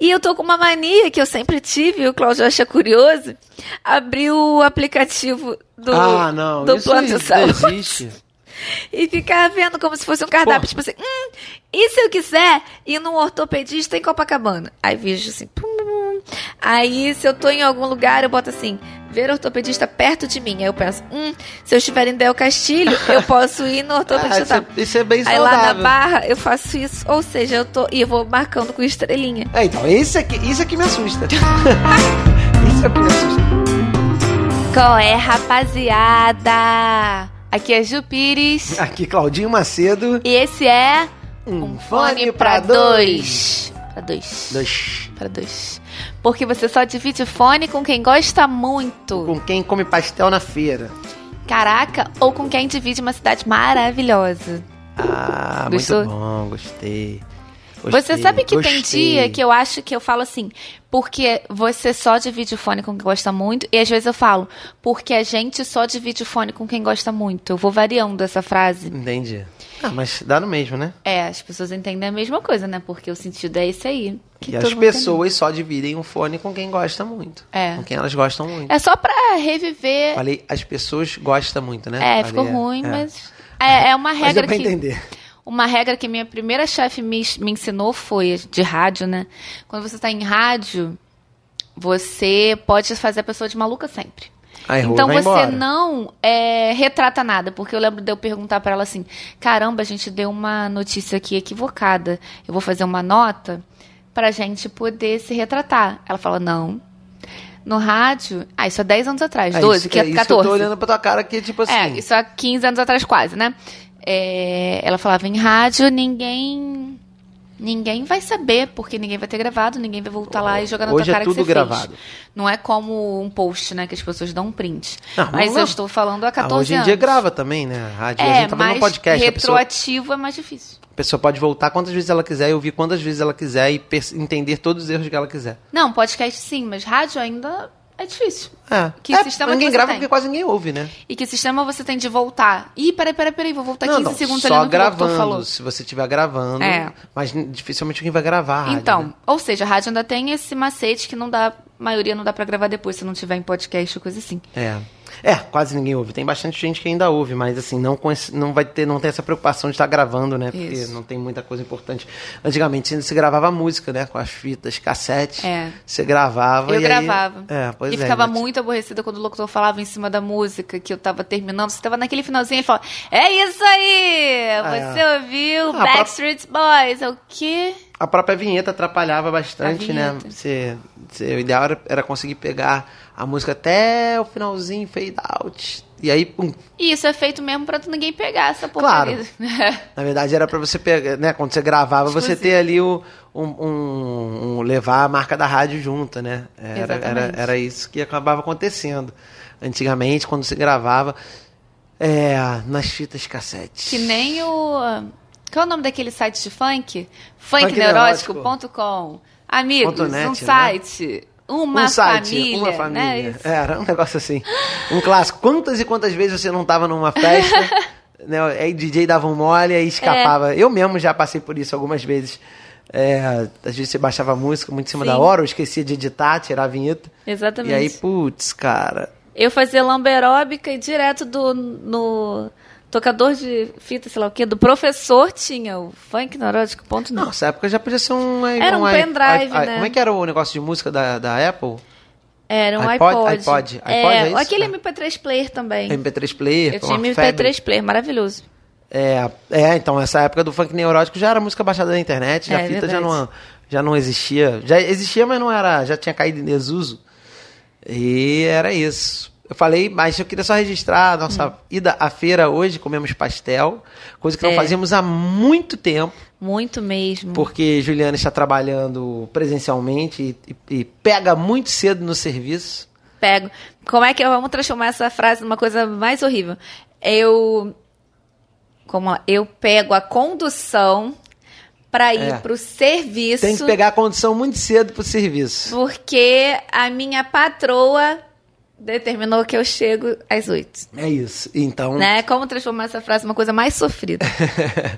E eu tô com uma mania que eu sempre tive, o Cláudio acha curioso, abrir o aplicativo do, ah, não, do isso plano de saúde. existe. E ficar vendo como se fosse um cardápio, Pô. tipo assim, hum, e se eu quiser ir num ortopedista em Copacabana? Aí vejo assim, pum, pum. Aí se eu tô em algum lugar, eu boto assim, ver ortopedista perto de mim. Aí eu penso, hum, se eu estiver em Del Castilho, eu posso ir no Ah, ortopedista. isso, é, isso é bem Aí lá na saudável. barra eu faço isso, ou seja, eu tô e eu vou marcando com estrelinha. É, então, isso aqui, isso aqui me assusta. isso aqui me assusta. Qual é, rapaziada? Aqui é Ju Pires Aqui, Claudinho Macedo. e esse é Um, fone pra dois. Pra dois. Dois. Pra dois. Porque você só divide fone com quem gosta muito. Com quem come pastel na feira. Caraca, ou com quem divide uma cidade maravilhosa. Ah, Gostou? muito bom, gostei. Você Gostei, sabe que tem gostei. dia que eu acho que eu falo assim, porque você só divide o fone com quem gosta muito, e às vezes eu falo, porque a gente só divide o fone com quem gosta muito. Eu vou variando essa frase. Entendi. Ah, mas dá no mesmo, né? É, as pessoas entendem a mesma coisa, né? Porque o sentido é esse aí. Que E as pessoas só dividem o fone com quem gosta muito. É. Com quem elas gostam muito. É só pra reviver. Falei, as pessoas gostam muito, né? É, Falei, ficou ruim, é. mas. É, é uma Mas dá regra pra que. entender. Uma regra que minha primeira chefe me, me ensinou foi de rádio, né? Quando você está em rádio, você pode fazer a pessoa de maluca sempre. Errou, então você embora. não é, retrata nada, porque eu lembro de eu perguntar pra ela assim: caramba, a gente deu uma notícia aqui equivocada. Eu vou fazer uma nota pra gente poder se retratar. Ela fala: não. No rádio, ah, isso há 10 anos atrás, É 12, isso que é isso 14. eu tô olhando pra tua cara aqui, tipo assim. É, isso há 15 anos atrás quase, né? É, ela falava em rádio, ninguém ninguém vai saber, porque ninguém vai ter gravado, ninguém vai voltar lá e jogar na Hoje tua é cara tudo que você gravado. fez. Não é como um post, né, que as pessoas dão um print. Não, mas não, eu estou falando há Ah, 14 hoje em anos. dia grava também, né? A rádio. a É, gente tá fazendo um podcast. A pessoa, retroativo é mais difícil. a pessoa pode voltar quantas vezes ela quiser e ouvir quantas vezes ela quiser e entender todos os erros que ela quiser. Não, podcast sim, mas rádio ainda é difícil. É. Que É, sistema ninguém que grava tem? porque quase ninguém ouve, né? E que sistema você tem de voltar? Ih, peraí, peraí, peraí, vou voltar 15 segundos ali só no que o locutor gravando, falou. se você estiver gravando. É. Mas dificilmente alguém vai gravar a rádio, Então, né? ou seja, a rádio ainda tem esse macete que não dá, a maioria não dá pra gravar depois se não tiver em podcast ou coisa assim. É. É, quase ninguém ouve. Tem bastante gente que ainda ouve, mas assim, não, não vai ter, não tem essa preocupação de estar gravando, né? Porque Isso. não tem muita coisa importante. Antigamente ainda se gravava música, né? Com as fitas, cassete. É. Você gravava Eu e aí- gravava. É, pois e é. ficava ainda- muito aborrecida quando o locutor falava em cima da música que eu tava terminando. Você tava naquele finalzinho e falava: É isso aí! Ah, Você é. ouviu Ah, Backstreet Boys? É o quê? A própria vinheta atrapalhava bastante, né? Você, você- o ideal era, era conseguir pegar a música até o finalzinho, fade out. E aí, pum. E isso é feito mesmo pra ninguém pegar essa porcaria. Na verdade, era pra você pegar, né? Quando você gravava, você ter ali o, um, um- um- levar a marca da rádio junto, né? Era, era, era isso que acabava acontecendo. Antigamente, quando você gravava, é, nas fitas cassete. que nem o. Qual é o nome daquele site de funk? Funkneurótico.com. Amigos, net, um né? site. Uma um site, família, uma família. né? Era um negócio assim. Um clássico. Quantas e quantas vezes você não tava numa festa, né? Aí DJ dava um mole e escapava. É. Eu mesmo já passei por isso algumas vezes. É, às vezes você baixava a música muito em cima Sim. da hora, ou esquecia de editar, tirar a vinheta. Exatamente. E aí, putz, cara. Eu fazia lamberóbica e direto do no tocador de fita, sei lá o quê, do professor tinha o funkneurótico.net. Não, nessa época já podia ser um. Era um i- pendrive, né? Como é que era o negócio de música da, da Apple? Era um iPod? iPod. iPod, é, iPod, é isso? aquele É. MP3 player também. MP3 Player? Eu tinha uma MP3 febre. player, maravilhoso. É, é, então, essa época do funk neurótico já era música baixada da internet, já É, a fita já não, já não existia. Já existia, mas não era, já tinha caído em desuso. E era isso. Eu falei, mas eu queria só registrar a nossa ida à feira hoje, comemos pastel, coisa que não Hum. É. fazíamos há muito tempo, Muito mesmo. porque Juliana está trabalhando presencialmente e, e pega muito cedo no serviço. Pego. Como é que vamos transformar essa frase numa coisa mais horrível? Eu como eu pego a condução para ir É. pro serviço Tem que pegar a condição muito cedo pro serviço. porque a minha patroa determinou que eu chego às oito. É isso. Então. Né? Como transformar essa frase numa coisa mais sofrida?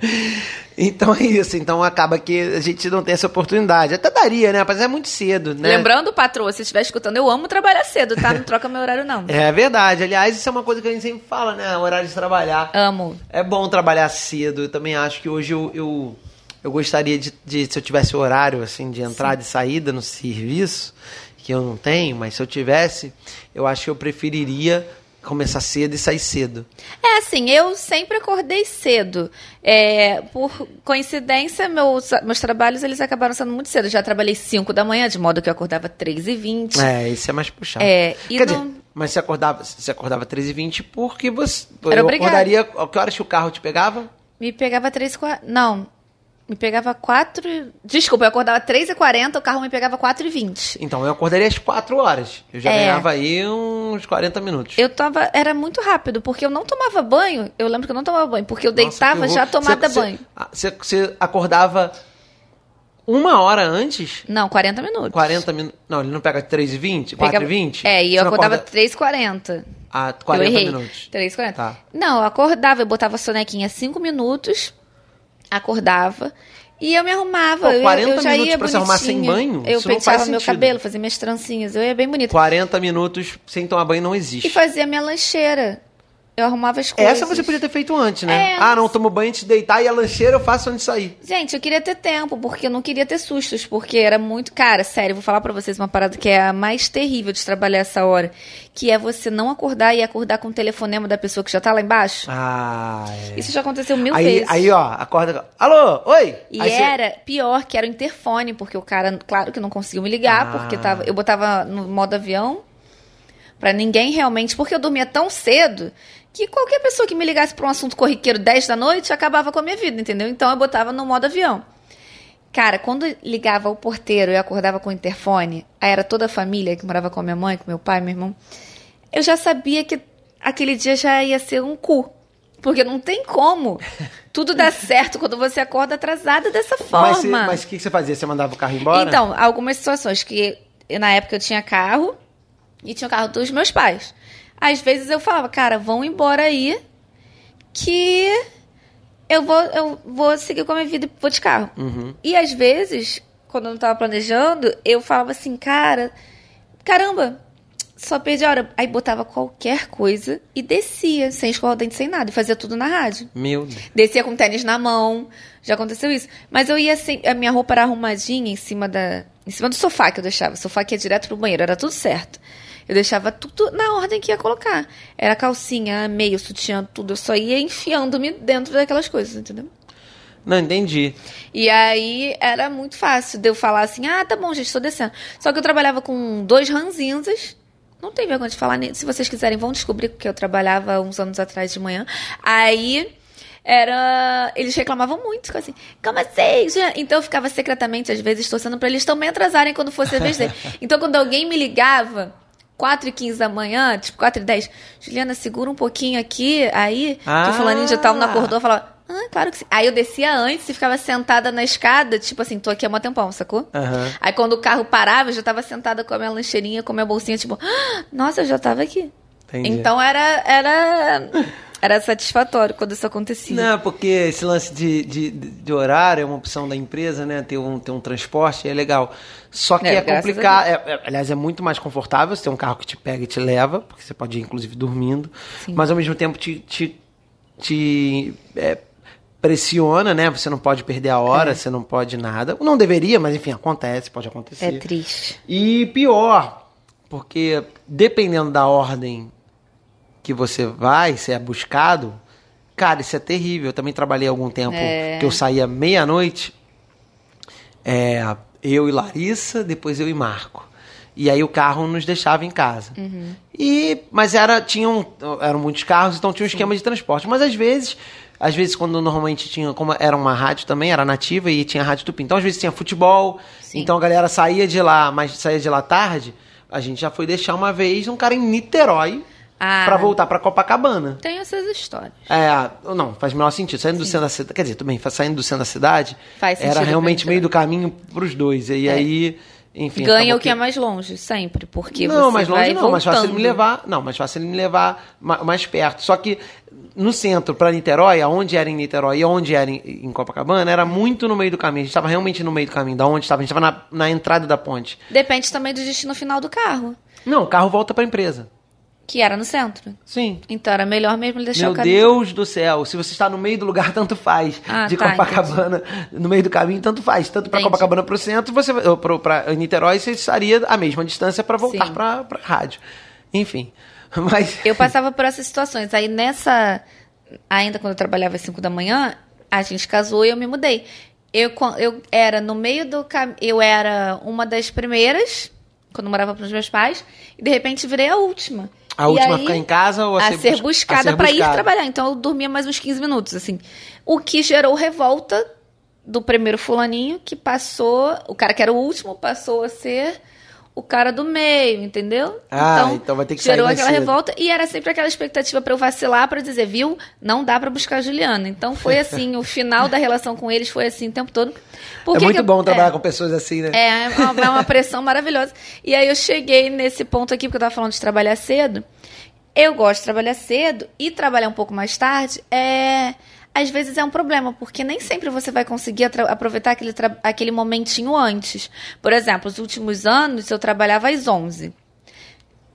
então é isso. Então acaba que a gente não tem essa oportunidade. Até daria, né? Mas é muito cedo, né? Lembrando, patroa, se estiver escutando, eu amo trabalhar cedo, tá? Não troca meu horário, não. É verdade. Aliás, isso é uma coisa que a gente sempre fala, né? O horário de trabalhar. Amo. É bom trabalhar cedo. Eu também acho que hoje eu, eu, eu gostaria de, de, se eu tivesse horário, assim, de entrada Sim. e saída no serviço, que eu não tenho, mas se eu tivesse, eu acho que eu preferiria começar cedo e sair cedo. É assim, eu sempre acordei cedo. É, por coincidência, meus, meus trabalhos eles acabaram sendo muito cedo. Eu já trabalhei 5 da manhã, de modo que eu acordava 3 e 20 É, isso é mais puxado. É, Quer não... dizer, mas você acordava, você acordava 3 e 20 porque você... Era eu obrigada. acordaria... Que horas que o carro te pegava? Me pegava 3 e 4... Não, me pegava 4... Desculpa, eu acordava 3 e 40 o carro me pegava 4 e 20 Então, eu acordaria às 4 horas. Eu já É. ganhava aí uns 40 minutos. Eu tava... Era muito rápido, porque eu não tomava banho. Eu lembro que eu não tomava banho, porque eu Nossa, deitava já tomada Você- banho. Você, você acordava uma hora antes? Não, 40 minutos. 40 minutos. Não, ele não pega 3 e 20? 4 Pegava- e 20? É, e eu acordava acorda 3 e 40 a 40 eu errei. minutos. 3 40 Tá. Não, eu acordava, eu botava a sonequinha 5 minutos, acordava e eu me arrumava. Pô, eu, 40 eu já minutos ia pra se arrumar sem banho? Eu penteava meu cabelo, fazia minhas trancinhas, eu ia bem bonita. 40 minutos sem tomar banho não existe. E fazia minha lancheira. Eu arrumava as coisas. Essa você podia ter feito antes, né? É. Ah, não, tomo banho antes de deitar e a lancheira eu faço antes de sair. Gente, eu queria ter tempo, porque eu não queria ter sustos, porque era muito. Cara, sério, vou falar pra vocês uma parada que é a mais terrível de trabalhar essa hora. Que é você não acordar e acordar com o telefonema da pessoa que já tá lá embaixo. Ah, é. Isso já aconteceu mil aí, vezes. aí, ó, acorda. Alô, oi! E Aí você- era pior que era o interfone, porque o cara, claro que não conseguiu me ligar, Ah. porque tava, eu botava no modo avião pra ninguém realmente, porque eu dormia tão cedo que qualquer pessoa que me ligasse pra um assunto corriqueiro 10 da noite acabava com a minha vida, entendeu? Então eu botava no modo avião. Cara, quando ligava o porteiro e eu acordava com o interfone, aí era toda a família que morava com a minha mãe, com meu pai, meu irmão. Eu já sabia que aquele dia já ia ser um cu. Porque não tem como tudo dar certo quando você acorda atrasada dessa forma. Mas o que que você fazia? Você mandava o carro embora? Então, algumas situações que na época eu tinha carro e tinha o carro dos meus pais. Às vezes eu falava, cara, vão embora aí que eu vou, eu vou seguir com a minha vida e vou de carro. Uhum. E às vezes, quando eu não tava planejando, eu falava assim, cara, caramba, só perdi a hora. Aí botava qualquer coisa e descia, sem escovar o dente, sem nada, e fazia tudo na rádio. Meu Deus. Descia com tênis na mão. Já aconteceu isso. Mas eu ia assim, a minha roupa era arrumadinha em cima da. Em cima do sofá que eu deixava. O sofá que ia direto pro banheiro, era tudo certo. Eu deixava tudo na ordem que ia colocar. Era calcinha, meio, sutiã, tudo. Eu só ia enfiando-me dentro daquelas coisas, entendeu? Não, entendi. E aí era muito fácil de eu falar assim: ah, tá bom, gente, estou descendo. Só que eu trabalhava com dois ranzinzas. Não tem vergonha de falar nisso. Se vocês quiserem, vão descobrir que eu trabalhava uns anos atrás de manhã. Aí era. Eles reclamavam muito, assim, como assim? Juliana?" Então eu ficava secretamente, às vezes, torcendo pra eles também atrasarem quando fosse a vez dele. Então quando alguém me ligava. 4 e 15 da manhã, tipo 4 e 10. Juliana, segura um pouquinho aqui, aí, que Ah. o fulaninho de tal não acordou, eu falava, ah, claro que sim. Aí eu descia antes e ficava sentada na escada, tipo assim, tô aqui há um tempão, sacou? Aham. Aí quando o carro parava, eu já tava sentada com a minha lancheirinha, com a minha bolsinha, tipo, "Ah, nossa, eu já tava aqui. Entendi. Então era, era, era satisfatório quando isso acontecia. Não, porque esse lance de, de, de horário é uma opção da empresa, né? Ter um, ter um transporte é legal. Só que É, é, complicado. é- é- aliás, é muito mais confortável você ter um carro que te pega e te leva, porque você pode ir, inclusive, dormindo. Sim. Mas ao mesmo tempo te, te, te, é, pressiona, né? Você não pode perder a hora, você não pode nada. Não deveria, mas enfim, acontece, pode acontecer. É triste. E pior, porque dependendo da ordem que você vai, se é buscado, cara, isso é terrível. Eu também trabalhei algum tempo É. que eu saía meia-noite, é, eu e Larissa, depois eu e Marco. E aí o carro nos deixava em casa. E, mas era, tinham, eram muitos carros, então tinha um esquema de transporte. Mas às vezes, às vezes quando normalmente tinha, como era uma rádio também, era nativa e tinha rádio tupi. Então às vezes tinha futebol, Sim. então a galera saía de lá, mas saía de lá tarde. A gente já foi deixar uma vez um cara em Niterói Ah. pra voltar pra Copacabana. Tem essas histórias. É, não, faz o menor sentido. Saindo do centro da cidade. Quer dizer, também, saindo do centro da cidade, Faz era realmente meio do caminho pros dois. E É. aí Enfim, Ganha o que é mais longe, sempre. Porque não, você mais longe não, mais fácil ele voltando. me levar. Não, mais fácil ele me levar ma- mais perto. Só que no centro, para Niterói, aonde era em Niterói e aonde era em, em Copacabana, era muito no meio do caminho. A gente estava realmente no meio do caminho, da onde estava. A gente estava na, na entrada da ponte. Depende também do destino final do carro, Não, o carro volta para a empresa. Que era no centro. Sim. Então era melhor mesmo deixar Meu o caminho. Deus do céu, se você está no meio do lugar, tanto faz. Ah, de tá, Copacabana, no meio do caminho, tanto faz. Tanto para Entendi. Copacabana para o centro, você para Niterói, você estaria a mesma distância para voltar para a rádio. Enfim. Mas. Eu passava por essas situações. Aí nessa. Ainda quando eu trabalhava às 5 da manhã, a gente casou e eu me mudei. Eu, eu era no meio do caminho. Eu era uma das primeiras, quando eu morava com os meus pais, e de repente virei a última. A E última a aí, ficar em casa ou a, a ser bus- buscada a ser para ir trabalhar. Então eu dormia mais uns 15 minutos, assim. O que gerou revolta do primeiro fulaninho que passou, o cara que era o último passou a ser o cara do meio, entendeu? Ah, então vai ter que sair gerou mais aquela cedo. revolta e era sempre aquela expectativa para eu vacilar para dizer, viu? Não dá para buscar a Juliana. Então foi assim, o final da relação com eles foi assim o tempo todo. Por É muito eu- bom trabalhar é. com pessoas assim, né? É, é uma, é uma pressão maravilhosa. E aí eu cheguei nesse ponto aqui, porque eu tava falando de trabalhar cedo. Eu gosto de trabalhar cedo e trabalhar um pouco mais tarde é. Às vezes é um problema, porque nem sempre você vai conseguir aproveitar aquele, aquele momentinho antes. Por exemplo, os últimos anos eu trabalhava às 11.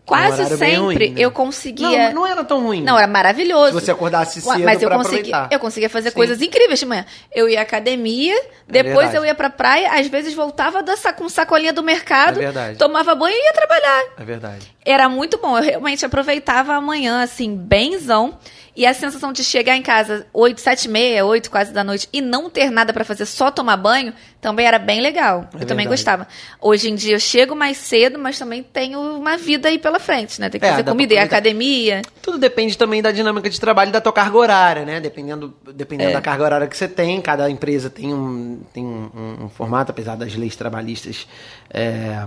Quase bem sempre ruim, né? eu conseguia. Não, não era tão ruim. Não, era maravilhoso. Se você acordasse cedo Mas eu conseguia, aproveitar. eu conseguia fazer Sim. coisas incríveis de manhã. Eu ia à academia, depois verdade. eu ia pra praia, às vezes voltava da sa- com sacolinha do mercado, É verdade. tomava banho e ia trabalhar. É verdade. Era muito bom, eu realmente aproveitava a manhã, assim, benzão. E a sensação de chegar em casa 8, 7 e meia, 8 quase da noite e não ter nada pra fazer, só tomar banho, também era bem legal. eu também verdade. gostava. Hoje em dia eu chego mais cedo, mas também tenho uma vida aí pela frente, né? Tem que É, fazer comida, aproveitar. academia. Tudo depende também da dinâmica de trabalho e da tua carga horária, né? Dependendo, dependendo É. da carga horária que você tem, cada empresa tem um, tem um, um- um formato, apesar das leis trabalhistas é,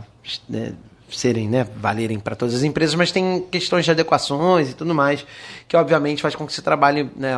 né, serem, né, valerem para todas as empresas, mas tem questões de adequações e tudo mais, que obviamente faz com que você trabalhe, né?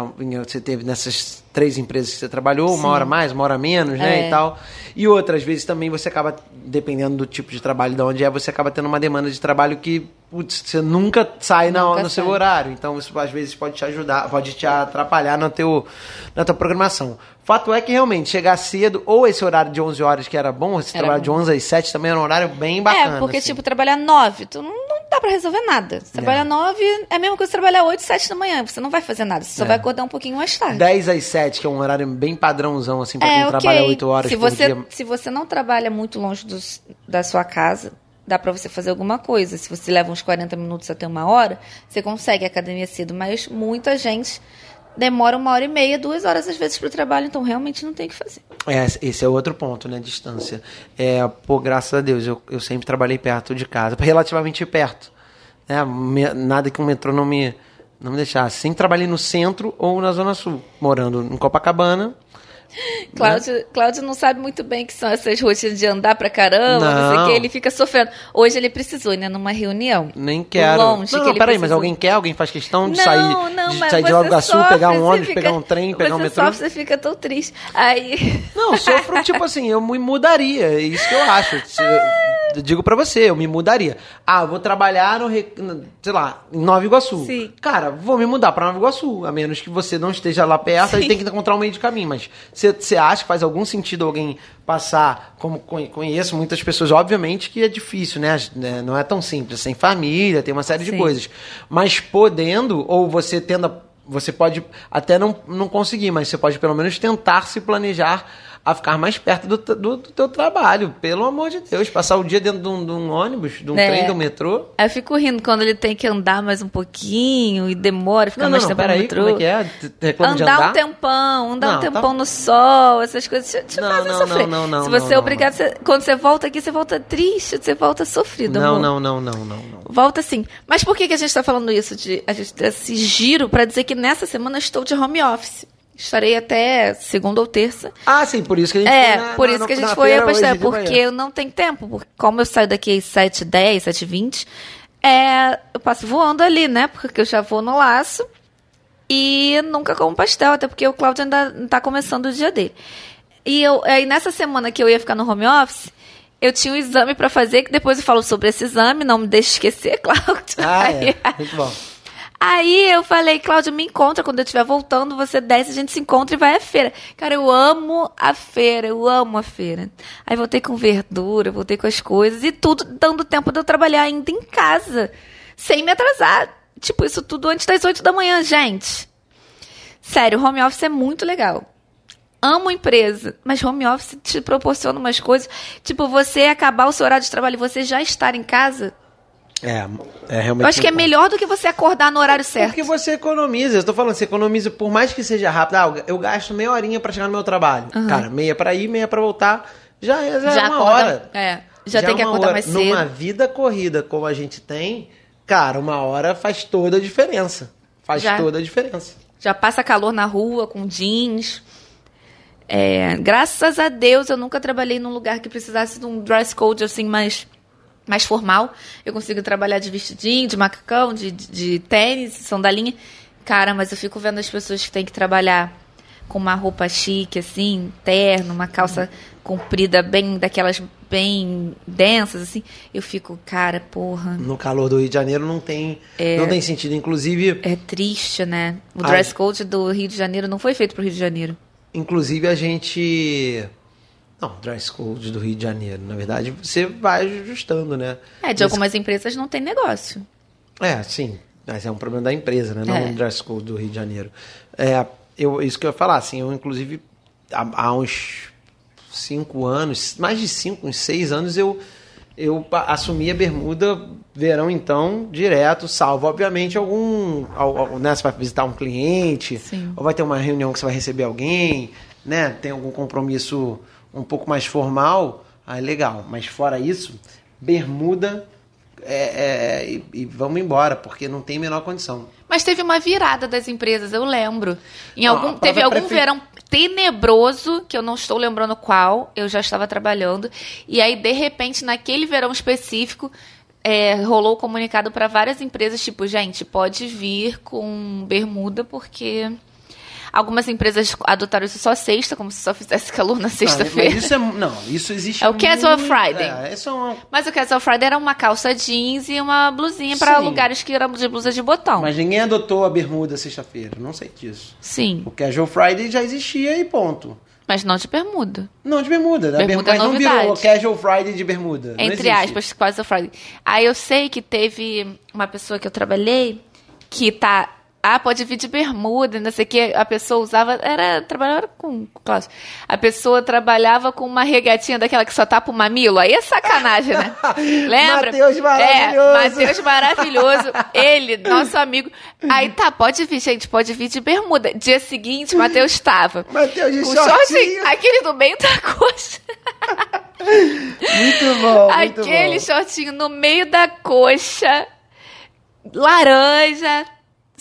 Você teve nessas três empresas que você trabalhou, uma hora mais, uma hora menos, né? É. E tal. E outras vezes também você acaba, dependendo do tipo de trabalho de onde é, você acaba tendo uma demanda de trabalho que, putz, você nunca sai na- Nunca no seu sai. horário. Então isso às vezes pode te ajudar, pode te atrapalhar no teu, na tua programação. Fato é que realmente chegar cedo, ou esse horário de 11 horas que era bom, esse Era trabalho de bom. 11 às 7 também era um horário bem bacana. É, porque, assim. tipo, trabalhar nove, tu não, não dá pra resolver nada. Trabalhar nove é a mesma coisa que trabalhar oito, sete da manhã. Você não vai fazer nada, você só É. vai acordar um pouquinho mais tarde. 10 às 7, que é um horário bem padrãozão, assim, pra é, quem ok. trabalha 8 horas se você, dia. Se você não trabalha muito longe dos- da sua casa, dá pra você fazer alguma coisa. Se você leva uns 40 minutos até uma hora, você consegue academia cedo. Mas muita gente demora uma hora e meia, duas horas às vezes pro trabalho, então realmente não tem o que fazer. É, esse é outro ponto, né? Distância. É, pô, graças a Deus, eu, eu sempre trabalhei perto de casa, relativamente perto. Né? Me- nada que o metrô não me, não me deixasse. Sempre trabalhei no centro ou na Zona Sul, morando em Copacabana. Cláudio, Cláudio não sabe muito bem que são essas rotinas de andar pra caramba, não, sei o Não. que, ele fica sofrendo. Hoje ele precisou, né, numa reunião. Nem quero. Longe, não, não, peraí, mas alguém quer? Alguém faz questão de não, sair, não, de, sair de pegar um ônibus, fica- pegar um trem, pegar um metrô? Sofre, você fica tão triste. Aí. Não, sofro, tipo assim, eu me mudaria. É isso que eu acho. Eu digo pra você, eu me mudaria. Ah, vou trabalhar no, sei lá, em Nova Iguaçu. Sim. Cara, vou me mudar pra Nova Iguaçu, a menos que você não esteja lá perto, aí Sim. tem que encontrar um meio de caminho. Mas você acha que faz algum sentido alguém passar, como conhe- conheço muitas pessoas, obviamente que é difícil, né? Né, Não é tão simples, sem família, tem uma série de Sim. coisas. Mas podendo, ou você tendo a você pode até não, não conseguir, mas você pode pelo menos tentar se planejar a ficar mais perto do, do, do teu trabalho. Pelo amor de Deus, passar o dia dentro de um, de um ônibus, de um É. trem, de um metrô. Aí eu fico rindo quando ele tem que andar mais um pouquinho e demora, fica Não, mais não, tempo no peraí, metrô. como é que é? Reclama de Andar, andar? um tempão, andar Não, um tá- tempão no sol, essas coisas te, te Não, fazem não, sofrer. não, não, Se você é obrigado, você- quando você volta aqui, você volta triste, você volta sofrido. Não, amor. não, não, não, não. Volta sim. Mas por que, que a gente está falando isso? De, a gente esse giro para dizer que nessa semana eu estou de home office. Estarei até segunda ou terça. Ah, sim, por isso que a gente É, foi na- por na- isso que a na gente foi feira a Pastel, hoje de porque eu não tenho tempo. Porque como eu saio daqui às 7h10, 7h20, é, eu passo voando ali, né? Porque eu já vou no laço e nunca como pastel, até porque o Cláudio ainda tá começando o dia dele. E eu, aí nessa semana que eu ia ficar no home office, eu tinha um exame pra fazer, que depois eu falo sobre esse exame, não me deixe esquecer, Cláudio. Ah, Aí- é. Muito bom. Aí eu falei, Cláudio, me encontra quando eu estiver voltando, você desce, a gente se encontra e vai à feira. Cara, eu amo a feira, eu amo a feira. Aí voltei com verdura, voltei com as coisas e tudo dando tempo de eu trabalhar ainda em casa, sem me atrasar. Tipo, isso tudo antes das 8 da manhã, gente. Sério, home office é muito legal. Amo empresa, mas home office te proporciona umas coisas. Tipo, você acabar o seu horário de trabalho e você já estar em casa. É, é realmente. Eu acho que é melhor do que você acordar no horário certo. Porque você economiza. Eu tô falando, você economiza, por mais que seja rápido. Ah, eu gasto meia horinha pra chegar no meu trabalho. Cara, meia pra ir, meia pra voltar. Já, é- já, é uma acorda- hora. É, já, é tem que uma acordar hora. mais cedo. Numa vida corrida como a gente tem, cara, uma hora faz toda a diferença. Faz Já. toda a diferença. Já passa calor na rua com jeans. É, graças a Deus eu nunca trabalhei num lugar que precisasse de um dress code assim mais, mais formal. Eu consigo trabalhar de vestidinho, de macacão, de, de, de tênis, sandalinha. Cara, mas eu fico vendo as pessoas que têm que trabalhar com uma roupa chique, assim, terno, uma calça comprida, bem daquelas bem densas, assim. Eu fico, cara, porra. No calor do Rio de Janeiro não tem, É. não tem sentido. Inclusive, É triste, né? O Ai. dress code do Rio de Janeiro não foi feito pro Rio de Janeiro. inclusive a gente. Não, dress code do Rio de Janeiro. Na verdade, você vai ajustando, né? É, de algumas empresas não tem negócio. É, sim. Mas é um problema da empresa, né? Não É. um dress code do Rio de Janeiro. É, eu, isso que eu ia falar, assim, eu inclusive há, há uns cinco anos, mais de cinco, uns seis anos, eu, eu assumi a bermuda verão, então, direto, salvo, obviamente, algum. al- al- Né, você vai visitar um cliente, Sim. ou vai ter uma reunião que você vai receber alguém, né? Tem algum compromisso um pouco mais formal, aí legal. Mas fora isso, bermuda é, é, e, e vamos embora, porque não tem menor condição. Mas teve uma virada das empresas, eu lembro. Em Ah, algum, a teve algum prefe- verão tenebroso, que eu não estou lembrando qual, eu já estava trabalhando. E aí, de repente, naquele verão específico, é, rolou o comunicado para várias empresas, tipo, gente, pode vir com bermuda, porque algumas empresas adotaram isso só sexta, como se só fizesse calor na sexta-feira. isso é. Não, isso existe. É o Casual muito- Friday. É, é uma. Mas o Casual Friday era uma calça jeans e uma blusinha para lugares que eram de blusa de botão. Mas ninguém adotou a bermuda sexta-feira, não sei disso. Sim, O Casual Friday já existia e ponto. mas não de bermuda. Não, de bermuda. Bermuda é mas não virou. Casual Friday de bermuda. Entre aspas, Casual Friday. Aí eu sei que teve uma pessoa que eu trabalhei que tá. Ah, pode vir de bermuda, não sei o que. A pessoa usava. Era. Trabalhava com. Cláudio. A pessoa trabalhava com uma regatinha daquela que só tapa o mamilo. Aí é sacanagem, né? Lembra? Matheus maravilhoso. É, Matheus maravilhoso. Ele, nosso amigo. Aí tá, pode vir, gente, pode vir de bermuda. Dia seguinte, Matheus estava. Matheus de Com shortinho. aquele do meio da coxa. Muito bom, muito Aquele bom. shortinho no meio da coxa, laranja,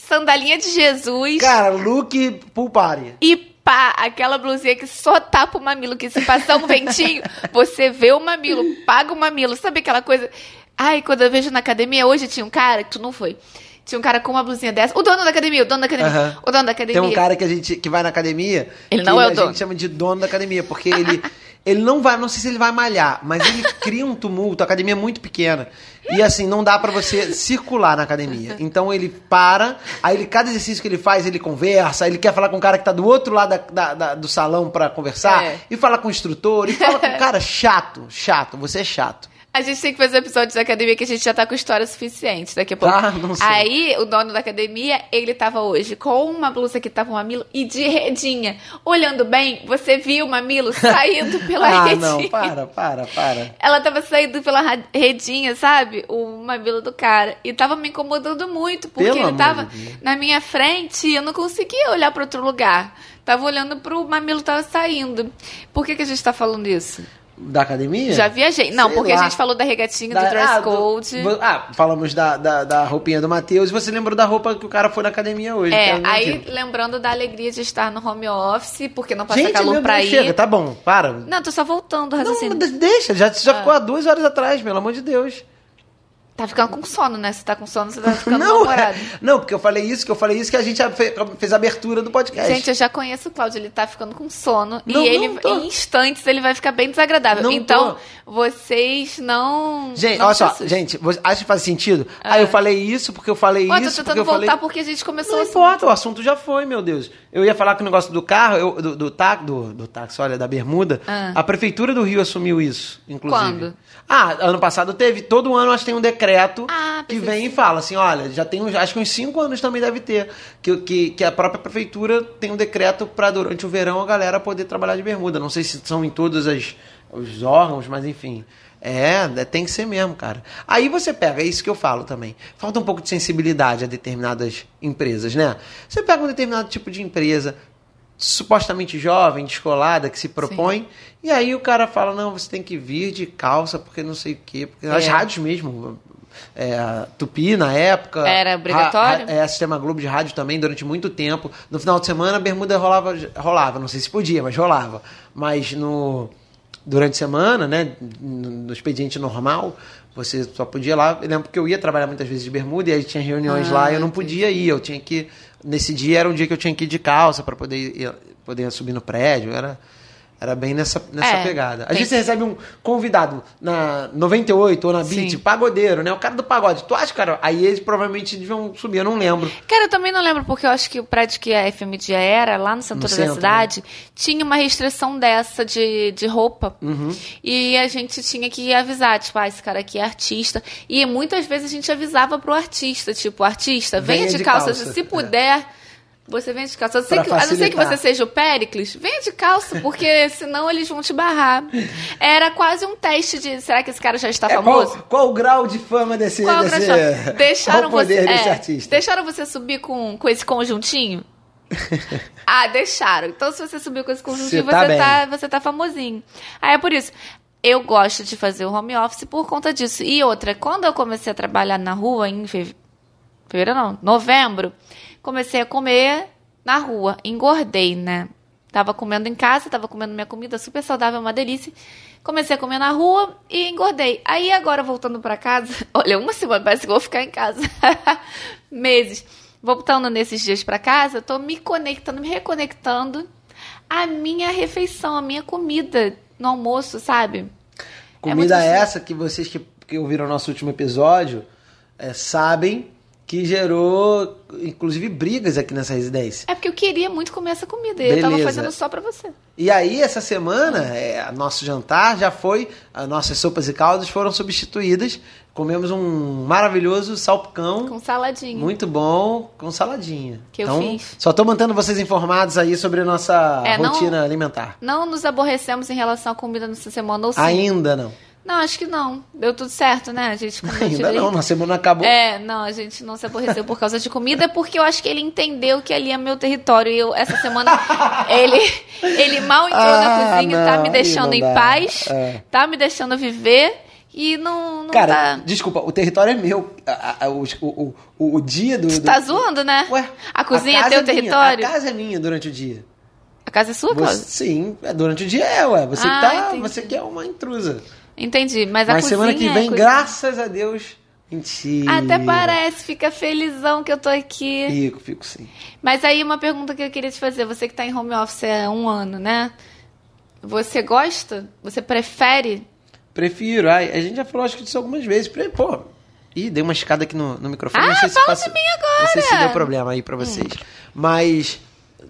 sandalinha de Jesus Cara, look pool party. e pá, aquela blusinha que só tapa o mamilo, que se passar um ventinho, você vê o mamilo, paga o mamilo. Sabe aquela coisa? Ai, quando eu vejo na academia, hoje tinha um cara, que tu não foi. Tinha um cara com uma blusinha dessa. O dono da academia, o dono da academia. Aham. O dono da academia. Tem um cara que a gente que vai na academia. Ele não é o a dono. gente chama de dono da academia, porque ele ele não vai, não sei se ele vai malhar, mas ele cria um tumulto, a academia é muito pequena. E assim, não dá pra você circular na academia. Então ele para, aí ele cada exercício que ele faz, ele conversa, ele quer falar com o cara que tá do outro lado da- da- da- do salão pra conversar, É. e fala com o instrutor, e fala com o cara chato, chato, você é chato. A gente tem que fazer um episódio da academia que a gente já tá com história suficiente daqui a pouco. Tá, não sei. Aí, o dono da academia, ele tava hoje com uma blusa que tava um mamilo e de redinha. Olhando bem, você viu o mamilo saindo pela ah, redinha. não, para, para, para. Ela tava saindo pela redinha, sabe? O mamilo do cara. E tava me incomodando muito, porque Pelo ele tava de na minha frente e eu não conseguia olhar pra outro lugar. Tava olhando pro mamilo tava saindo. Por que, que a gente tá falando isso? Da academia? Já viajei. Não, Sei porque lá. a gente falou da regatinha, Da- do dress ah, code. vo- ah, falamos da, da, da roupinha do Matheus. E você lembrou da roupa que o cara foi na academia hoje. É, era aí lembrando da alegria de estar no home office, porque não passa Gente, calor meu pra ir. chega, tá bom, para. Não, tô só voltando Não, raciocínio. de- deixa, já, já Ah. ficou há duas horas atrás, pelo amor de Deus. Tá ficando com sono, né? Você tá com sono, você tá ficando Não, namorado. é- não, porque eu falei isso, que eu falei isso que a gente fez a abertura do podcast. Gente, eu já conheço o Cláudio, ele tá ficando com sono. Não, e ele, em instantes, ele vai ficar bem desagradável. Não então, tô. vocês não. Gente, não olha se só, gente, acha que faz sentido? Ah. Ah, eu falei isso porque eu falei Ó, eu tô isso, porque tentando eu falei... voltar porque a gente começou Não assim. importa, o assunto já foi, meu Deus. Eu ia falar que o negócio do carro, eu- do, do, tá- do, do táxi, olha, da bermuda. Ah. A prefeitura do Rio assumiu isso, inclusive. Quando? Ah, ano passado teve. Todo ano acho que tem um decreto Ah, que vem e fala assim: olha, já tem uns, acho que uns cinco anos também deve ter. Que, que, que a própria prefeitura tem um decreto para durante o verão a galera poder trabalhar de bermuda. Não sei se são em todos as, os órgãos, mas enfim. É, é, tem que ser mesmo, cara. Aí você pega, é isso que eu falo também. Falta um pouco de sensibilidade a determinadas empresas, né? Você pega um determinado tipo de empresa, supostamente jovem, descolada, que se propõe, e aí o cara fala, não, você tem que vir de calça, porque não sei o quê. Porque as É. rádios mesmo, é, Tupi na época. Era obrigatório? Ra- ra- é, Sistema Globo de rádio também, durante muito tempo. No final de semana, a bermuda rolava, rolava. Não sei se podia, mas rolava. Mas no durante a semana, né, no expediente normal, você só podia ir lá. Eu lembro que eu ia trabalhar muitas vezes de bermuda e aí tinha reuniões Ah, lá e eu não podia ir. Eu tinha que. Nesse dia era um dia que eu tinha que ir de calça para poder, ir- poder subir no prédio. Era. Era bem nessa, nessa É, pegada. Às vezes você recebe um convidado na 98 ou na Beat, Sim. pagodeiro, né? O cara do pagode. Tu acha, cara? Aí eles provavelmente deviam subir, eu não lembro. Cara, eu também não lembro, porque eu acho que o prédio que a FMD era, lá no centro No da centro, né? cidade, tinha uma restrição dessa de, de roupa. Uhum. E a gente tinha que avisar, tipo, ah, esse cara aqui é artista. E muitas vezes a gente avisava pro artista, tipo, artista, venha, Venha de, de calça, calça, se é. Você venha de calça. A não ser Pra que- a não ser que você seja o Péricles, venha de calça, porque senão eles vão te barrar. Era quase um teste de será que esse cara já está É, famoso? qual, qual o grau de fama desse, Qual é desse crachá? Deixaram qual você, desse é, artista? Deixaram você subir com, com esse conjuntinho? ah, deixaram. Então, se você subiu com esse conjuntinho, Você tá você, tá, você tá famosinho. Aí é por isso. Eu gosto de fazer o home office por conta disso. E outra, quando eu comecei a trabalhar na rua, em fe- fevereiro não, novembro, comecei a comer na rua. Engordei, né? Tava comendo em casa, tava comendo minha comida super saudável, uma delícia. Comecei a comer na rua e engordei. Aí agora voltando pra casa, olha, uma semana parece que vou ficar em casa. Meses. Voltando nesses dias pra casa, tô me conectando, me reconectando à minha refeição, à minha comida no almoço, sabe? Comida muito essa que vocês que, que ouviram o nosso último episódio é, sabem que gerou, inclusive, brigas aqui nessa residência. É porque eu queria muito comer essa comida e eu tava Beleza. fazendo só pra você. E aí, essa semana, é, nosso jantar já foi, as nossas sopas e caldos foram substituídas. Comemos um maravilhoso salpicão. Com saladinha. Muito bom, com saladinha. Que eu então, fiz. Só tô mantendo vocês informados aí sobre a nossa É, não- rotina alimentar. Não nos aborrecemos em relação à comida nessa semana ou sim? Ainda não. Não, acho que não. Deu tudo certo, né? A gente comeu Ainda direito. não, nossa semana acabou. É, não, a gente não se aborreceu por causa de comida, porque eu acho que ele entendeu que ali é meu território. E eu, essa semana, ele, ele mal entrou na Ah, cozinha, tá não, me aí deixando em dá. paz, É. tá me deixando viver e não, não Cara, tá. desculpa, o território é meu. A- a- o, o, o, o dia do. Você do- tá zoando, né? Ué, a cozinha é casa teu minha, território? A casa é minha durante o dia. A casa é sua, Cláudio? sim, é, durante o dia é, ué. Você, Ah, tá, entendi. você que é uma intrusa. Entendi, mas a Mas cozinha semana que é vem, coisa- graças a Deus. Mentira. Até parece, fica felizão que eu tô aqui. Fico, fico sim. Mas aí uma pergunta que eu queria te fazer, você que tá em home office há um ano, né? Você gosta? Você prefere? Prefiro. Ai, a gente já falou acho que disso algumas vezes. Pô, ih, dei uma escada aqui no, no microfone. Ah, não sei se fala passa- de mim agora! Hum. Não sei se deu problema aí pra vocês. Mas,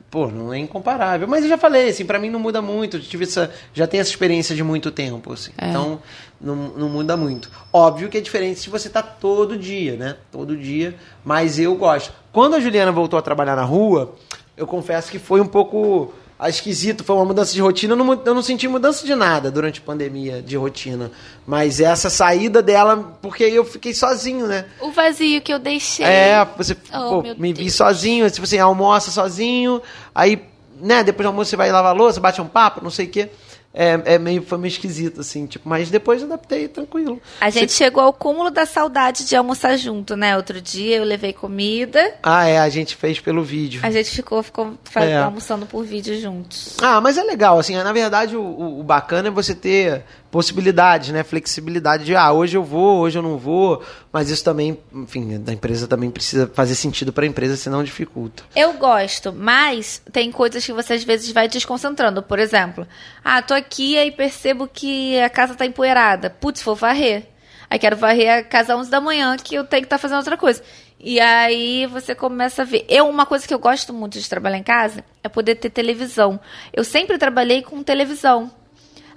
pô, não é incomparável. Mas eu já falei, assim, pra mim não muda muito. Tive essa, já tenho essa experiência de muito tempo, assim. É. Então, não, não muda muito. Óbvio que é diferente se você tá todo dia, né? Todo dia. Mas eu gosto. Quando a Juliana voltou a trabalhar na rua, eu confesso que foi um pouco ah, esquisito, foi uma mudança de rotina. Eu não, eu não senti mudança de nada durante a pandemia de rotina. Mas essa saída dela, porque eu fiquei sozinho, né? O vazio que eu deixei. É, você Oh, pô, me vi sozinho, se você almoça sozinho, aí, né, depois do almoço você vai lavar a louça, bate um papo, não sei o quê. É, é meio, foi meio esquisito, assim, tipo, mas depois eu adaptei tranquilo. A gente chegou ao cúmulo da saudade de almoçar junto, né? Outro dia eu levei comida, Ah, é, a gente fez pelo vídeo. a gente ficou, ficou É. almoçando por vídeo juntos. Ah, mas é legal, assim, na verdade o- o bacana é você ter possibilidades, né? Flexibilidade de, ah, hoje eu vou, hoje eu não vou, mas isso também, enfim, da empresa também precisa fazer sentido para a empresa, senão dificulta. Eu gosto, mas tem coisas que você às vezes vai desconcentrando. Por exemplo, ah, tô aqui e percebo que a casa tá empoeirada. Putz, vou varrer. Aí quero varrer a casa às 11 da manhã que eu tenho que estar tá fazendo outra coisa. E aí você começa a ver. Eu, uma coisa que eu gosto muito de trabalhar em casa é poder ter televisão. Eu sempre trabalhei com televisão.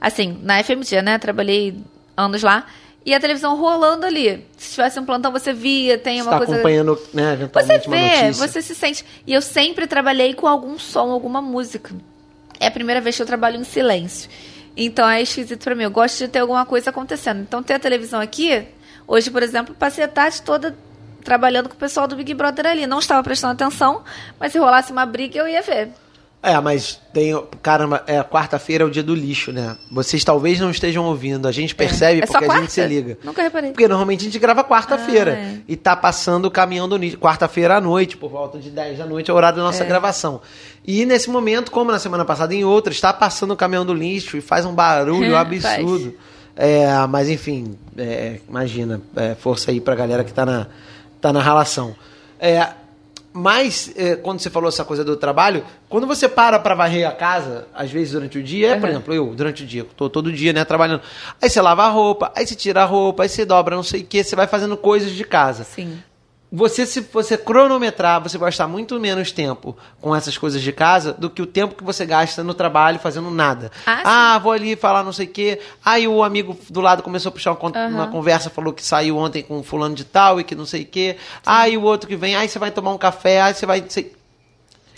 Assim, na FMG, né? Trabalhei anos lá. E a televisão rolando ali. Se tivesse um plantão, você via, tem Você uma tá coisa. acompanhando, né, Você uma vê, notícia. você se sente. E eu sempre trabalhei com algum som, alguma música. É a primeira vez que eu trabalho em silêncio. Então é esquisito pra mim. Eu gosto de ter alguma coisa acontecendo. Então ter a televisão aqui. Hoje, por exemplo, passei a tarde toda trabalhando com o pessoal do Big Brother ali. Não estava prestando atenção, mas se rolasse uma briga, eu ia ver. É, mas tem. Caramba, é quarta-feira é o dia do lixo, né? Vocês talvez não estejam ouvindo. A gente percebe é só porque a gente se liga. Nunca reparei. Porque normalmente a gente grava quarta-feira. Ah, é. E tá passando o caminhão do lixo. Quarta-feira à noite, por volta de 10 da noite, é o horário da É. nossa gravação. E nesse momento, como na semana passada em outras, está passando o caminhão do lixo e faz um barulho absurdo. É, mas enfim, é, imagina, é, força aí pra galera que tá na, tá na relação. É, mas, é, quando você falou essa coisa do trabalho, quando você para pra varrer a casa, às vezes durante o dia, é, por Uhum. exemplo, eu, durante o dia, tô todo dia, né, trabalhando. Aí você lava a roupa, aí você tira a roupa, aí você dobra não sei o que, você vai fazendo coisas de casa. Sim. Você, se você cronometrar, você vai gastar muito menos tempo com essas coisas de casa do que o tempo que você gasta no trabalho fazendo nada. Ah, sim. vou ali falar não sei o quê. Aí o amigo do lado começou a puxar uma, Aham. uma conversa, falou que saiu ontem com fulano de tal e que não sei o quê. Aí o outro que vem, aí você vai tomar um café, aí você vai. sei-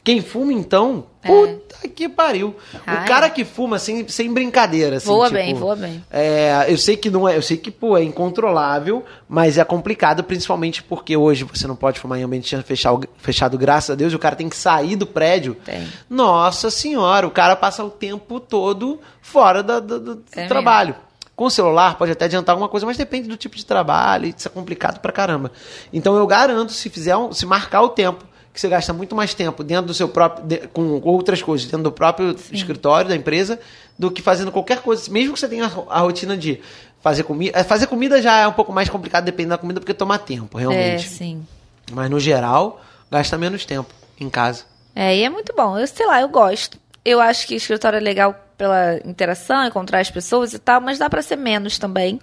Quem fuma, então, É. puta que pariu. Ah, o cara que fuma, sem, sem brincadeira, assim. Voa tipo, bem, voa bem. é, eu sei que não é, eu sei que pô, é incontrolável, mas é complicado, principalmente porque hoje você não pode fumar em ambiente fechado, fechado graças a Deus, e o cara tem que sair do prédio. Tem. Nossa senhora, o cara passa o tempo todo fora da- do, do É trabalho. Com o celular pode até adiantar alguma coisa, mas depende do tipo de trabalho, isso é complicado pra caramba. Então eu garanto, se fizer um- se marcar o tempo, que você gasta muito mais tempo dentro do seu próprio. de- com outras coisas, dentro do próprio escritório da empresa, do que fazendo qualquer coisa. Mesmo que você tenha a, a rotina de fazer comida. é, Fazer comida já é um pouco mais complicado, dependendo da comida, porque toma tempo, É, realmente. sim. Mas no geral, gasta menos tempo em casa. É, e é muito bom. Eu sei lá, eu gosto. Eu acho que escritório é legal pela interação, encontrar as pessoas e tal, mas dá pra ser menos também.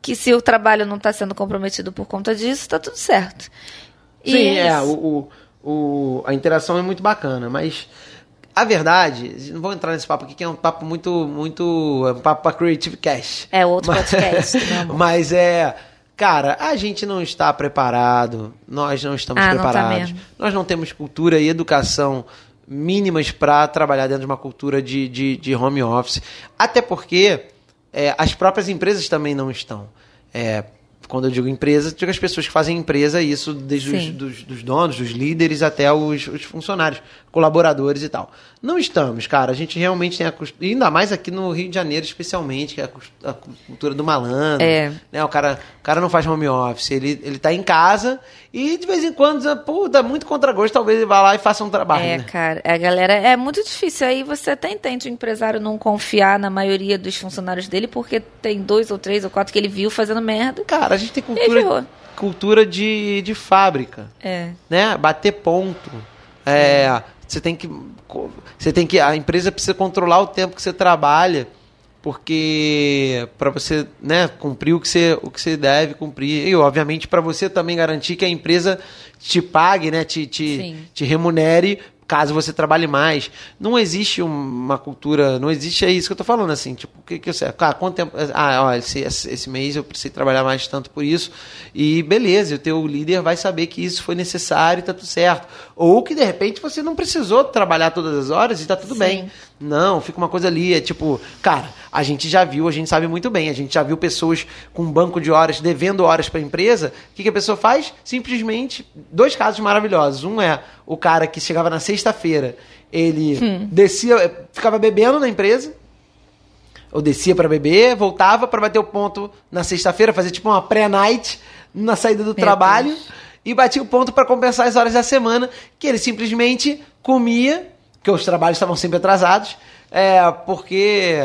Que se o trabalho não tá sendo comprometido por conta disso, tá tudo certo. E Sim, é, isso. o, o, o- a interação é muito bacana, mas a verdade, não vou entrar nesse papo aqui, que é um papo muito, muito, é um papo pra Creative Cast. É outro Mas- podcast, amor. Mas é, cara, a gente não está preparado, nós não estamos Ah, não tá preparados. nós não temos cultura e educação mínimas para trabalhar dentro de uma cultura de, de, de home office. Até porque é, as próprias empresas também não estão. É, quando eu digo empresa, digo as pessoas que fazem empresa, isso desde os dos, dos donos, dos líderes até os, os funcionários, colaboradores e tal. Não estamos, cara. A gente realmente tem a e ainda mais aqui no Rio de Janeiro, especialmente, que é a, cultura do malandro. É. Né? O, cara, o cara não faz home office, ele, ele tá em casa e de vez em quando, pô, dá muito contragosto, talvez ele vá lá e faça um trabalho. É, né? cara, a galera é muito difícil. Aí você até entende o empresário não confiar na maioria dos funcionários dele, porque tem dois ou três ou quatro que ele viu fazendo merda. Cara, a gente tem cultura, cultura de, de fábrica. É. né? Bater ponto. É, você tem que você tem que a empresa precisa controlar o tempo que você trabalha, porque para você, né, cumprir o que você o que você deve cumprir e obviamente para você também garantir que a empresa te pague, né, te te, Sim. te remunere caso você trabalhe mais. Não existe uma cultura, não existe é isso que eu tô falando assim, tipo, o que que eu sei? Cara, quanto tempo ah, ó, esse, esse mês eu precisei trabalhar mais tanto por isso e beleza, o teu líder vai saber que isso foi necessário e tá tudo certo. Ou que de repente você não precisou trabalhar todas as horas e tá tudo Sim. bem. Não, fica uma coisa ali, é tipo, cara, a gente já viu, a gente sabe muito bem, a gente já viu pessoas com um banco de horas devendo horas para a empresa. O que, que a pessoa faz? Simplesmente, dois casos maravilhosos. Um é o cara que chegava na sexta-feira, ele descia, ficava bebendo na empresa, ou descia para beber, voltava para bater o ponto na sexta-feira, fazer tipo uma pré-night na saída do trabalho Deus. E batia o ponto para compensar as horas da semana, que ele simplesmente comia, que os trabalhos estavam sempre atrasados, é, porque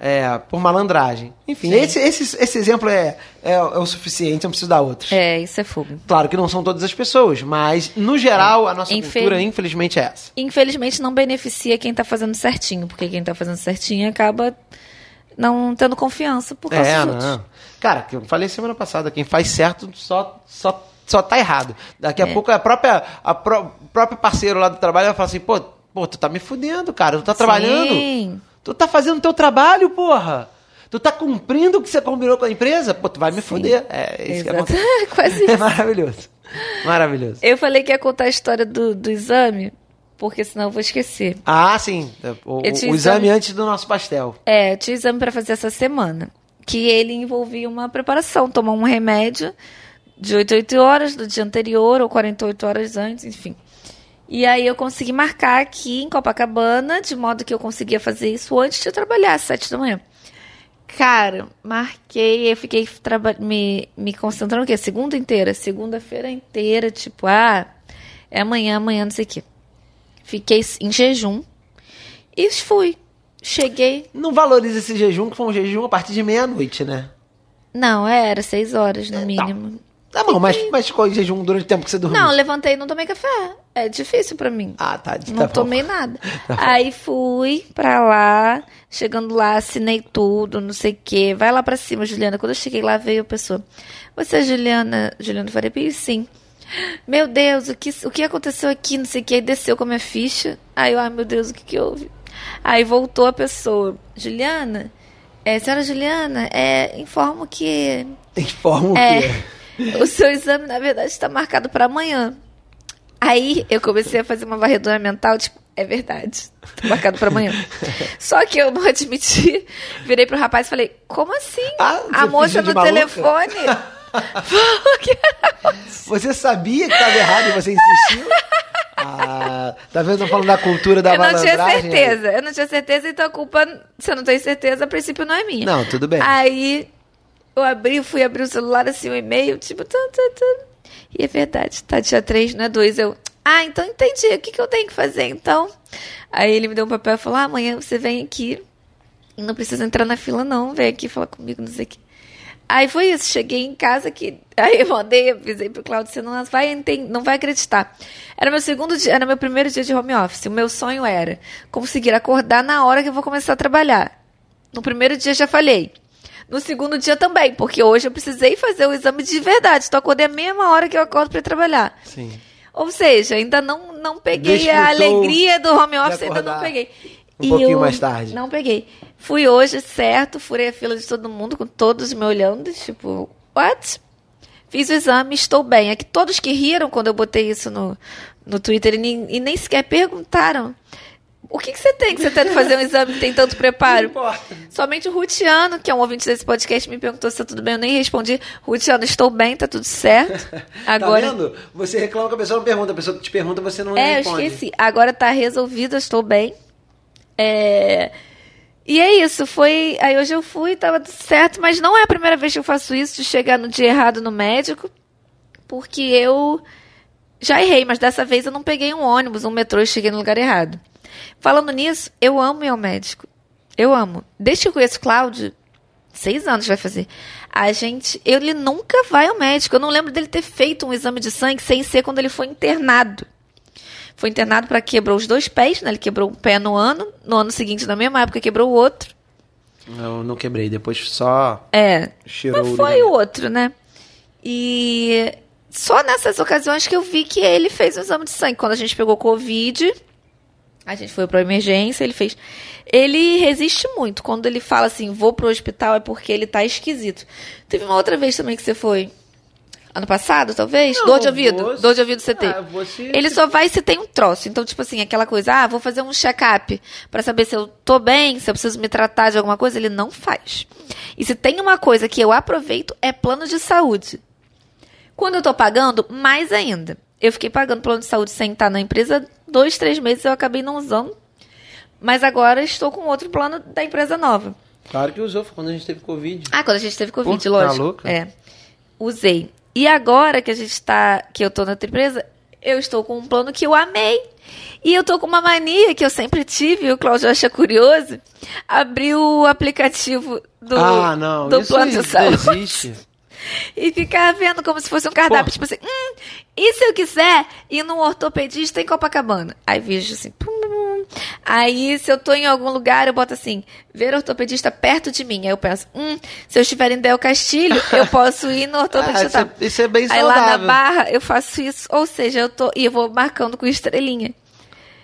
É, por malandragem. Enfim, esse, esse, esse exemplo é, é, é o suficiente, não preciso dar outros. É, isso é fogo. Claro que não são todas as pessoas, mas, no geral, a nossa Infel- cultura, infelizmente, é essa. Infelizmente não beneficia quem tá fazendo certinho, porque quem tá fazendo certinho acaba não tendo confiança por causa É, dos outros. não. Cara, que eu falei semana passada, quem faz certo só, só, só tá errado. Daqui a É. pouco a própria, a pró- próprio parceiro lá do trabalho vai falar assim, pô, pô, tu tá me fudendo, cara, tu tá trabalhando. Sim. Tu tá fazendo o teu trabalho, porra. Tu tá cumprindo o que você combinou com a empresa? Pô, tu vai me fuder. É isso que Exato. acontece. Quase É isso. maravilhoso. Maravilhoso. Eu falei que ia contar a história do, do exame, porque senão eu vou esquecer. Ah, sim. O, o exame exame- antes do nosso pastel. É, eu tinha exame pra fazer essa semana. Que ele envolvia uma preparação, tomar um remédio de 8 a 8 horas do dia anterior, ou 48 horas antes, enfim. E aí eu consegui marcar aqui em Copacabana, de modo que eu conseguia fazer isso antes de eu trabalhar, às 7 da manhã. Cara, marquei, eu fiquei me, me concentrando o quê? Segunda inteira, segunda-feira inteira, tipo, ah, é amanhã, amanhã, não sei o quê. Fiquei em jejum e fui. Cheguei, Não valoriza esse jejum, que foi um jejum a partir de meia-noite, né? Não, é, era seis horas no mínimo. Tá bom, mas, mas ficou em jejum durante o tempo que você dormiu. Não, levantei e não tomei café. É difícil pra mim. Ah, tá. tá não bom. tomei nada. Tá. Aí fui pra lá, chegando lá, assinei tudo, não sei o quê. Vai lá pra cima, Juliana. Quando eu cheguei lá, veio a pessoa. Você é Juliana, Juliana Faria Pires? Sim. Meu Deus, o que, o que aconteceu aqui? Não sei o que. Aí desceu com a minha ficha. Aí eu, ai meu Deus, o que que houve? Aí voltou a pessoa. Juliana, é, senhora Juliana, é, informo que Informa o é, quê? O seu exame, na verdade, está marcado para amanhã. Aí eu comecei a fazer uma varredura mental, tipo, é verdade, tá marcado para amanhã. Só que eu não admiti. Virei pro rapaz e falei, como assim? Ah, a moça no maluca? telefone falou que era Você sabia que estava errado e você insistiu? Ah, tá vendo? Eu falando da cultura da Eu não tinha certeza. Eu não tinha certeza, então a culpa, se eu não tenho certeza, a princípio não é minha. Não, tudo bem. Aí eu abri, fui abrir o celular assim, o e-mail, tipo, tan, tan, tan. E é verdade, tá dia 3, não é 2. Eu, ah, então entendi. O que, que eu tenho que fazer então? Aí ele me deu um papel e falou: ah, amanhã você vem aqui. Não precisa entrar na fila, não. Vem aqui falar comigo, não sei o que. Aí foi isso, cheguei em casa que. Aí eu mandei, avisei pro Claudio, você não vai, enten- não vai acreditar. Era meu segundo dia, era meu primeiro dia de home office. O meu sonho era conseguir acordar na hora que eu vou começar a trabalhar. No primeiro dia já falhei. No segundo dia também, porque hoje eu precisei fazer o exame de verdade. Então acordei a mesma hora que eu acordo para trabalhar. Sim. Ou seja, ainda não, não peguei Desfrutou a alegria do home office, ainda não peguei. um pouquinho eu mais tarde. Não peguei. Fui hoje, certo, furei a fila de todo mundo, com todos me olhando, tipo, what? Fiz o exame, estou bem. É que todos que riram quando eu botei isso no, no Twitter e nem, e nem sequer perguntaram. O que, que você tem que você tenta fazer um exame que tem tanto preparo? Não importa. Somente o Rutiano, que é um ouvinte desse podcast, me perguntou se tá tudo bem. Eu nem respondi. Rutiano, estou bem, tá tudo certo. Agora. Tá vendo? Você reclama que a pessoa não pergunta. A pessoa te pergunta, você não É, eu responde. esqueci. Agora tá resolvido, eu estou bem. É... E é isso, foi. Aí hoje eu fui, tava tudo certo, mas não é a primeira vez que eu faço isso, de chegar no dia errado no médico, porque eu já errei, mas dessa vez eu não peguei um ônibus, um metrô e cheguei no lugar errado. Falando nisso, eu amo ir ao médico. Eu amo. Desde que eu conheço o Cláudio, seis anos vai fazer. A gente, ele nunca vai ao médico. Eu não lembro dele ter feito um exame de sangue sem ser quando ele foi internado. Foi internado para quebrou os dois pés, né? Ele quebrou um pé no ano, no ano seguinte, na mesma época, quebrou o outro. Eu não quebrei. Depois só É. cheirou Mas foi o outro, né? E só nessas ocasiões que eu vi que ele fez o exame de sangue. Quando a gente pegou Covid, a gente foi pra emergência, ele fez. Ele resiste muito. Quando ele fala assim, vou pro hospital, é porque ele tá esquisito. Teve uma outra vez também que você foi. Ano passado, talvez? Não, Dor de ouvido. vou- Dor de ouvido você tem. Ah, você- Ele só vai se tem um troço. Então, tipo assim, aquela coisa, ah, vou fazer um check-up pra saber se eu tô bem, se eu preciso me tratar de alguma coisa, ele não faz. E se tem uma coisa que eu aproveito, é plano de saúde. Quando eu tô pagando, mais ainda. Eu fiquei pagando plano de saúde sem estar na empresa dois, três meses, eu acabei não usando. Mas agora estou com outro plano da empresa nova. Claro que usou, foi quando a gente teve Covid. Ah, quando a gente teve Covid, Pô, tá lógico. louca? É. Usei. E agora que a gente tá. que eu tô na outra empresa, eu estou com um plano que eu amei. E eu tô com uma mania que eu sempre tive, o Cláudio acha curioso, abrir o aplicativo do, ah, não, do isso plano de saúde. existe. E ficar vendo como se fosse um cardápio, Pô. tipo assim, hum, e se eu quiser ir num ortopedista em Copacabana? Aí vejo assim, pum, pum. Aí se eu tô em algum lugar, eu boto assim, ver ortopedista perto de mim. Aí eu penso, hum, se eu estiver em Del Castilho, eu posso ir no Ah, ortopedista. isso, é, isso é bem Aí lá na saudável. barra eu faço isso, ou seja, eu tô e eu vou marcando com estrelinha.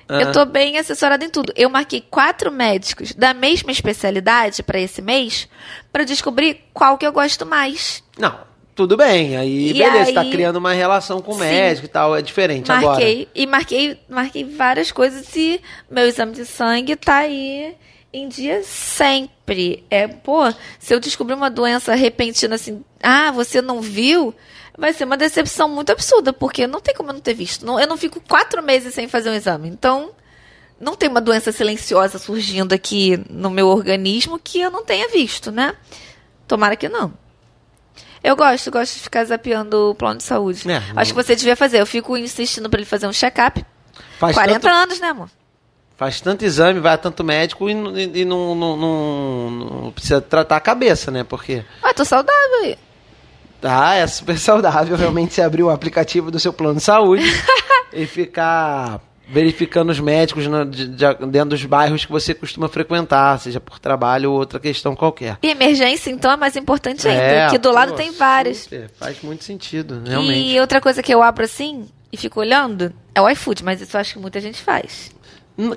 Ah. Eu tô bem assessorada em tudo. Eu marquei quatro médicos da mesma especialidade para esse mês para descobrir qual que eu gosto mais. Não, tudo bem. Aí, E beleza, tá aí- criando uma relação com o Sim. médico e tal, é diferente agora. Marquei e marquei, marquei várias coisas e meu exame de sangue tá aí em dia sempre. É, pô, se eu descobrir uma doença repentina assim, ah, você não viu, vai ser uma decepção muito absurda, porque não tem como eu não ter visto. Não, eu não fico quatro meses sem fazer um exame. Então, não tem uma doença silenciosa surgindo aqui no meu organismo que eu não tenha visto, né? Tomara que não. Eu gosto, gosto de ficar zapeando o plano de saúde. É, Acho que você devia fazer. Eu fico insistindo pra ele fazer um check-up. Faz 40 tanto, anos, né, amor? faz tanto exame, vai a tanto médico e, não- e não, não, não- não precisa tratar a cabeça, né? Porque Ah, tô saudável aí. Ah, é super saudável realmente você abrir o aplicativo do seu plano de saúde e ficar verificando os médicos na- de- de- dentro dos bairros que você costuma frequentar, seja por trabalho ou outra questão qualquer. E emergência, então, é mais importante ainda. É, que do lado pô, tem várias. faz muito sentido, realmente. E outra coisa que eu abro assim e fico olhando é o iFood, mas isso eu acho que muita gente faz.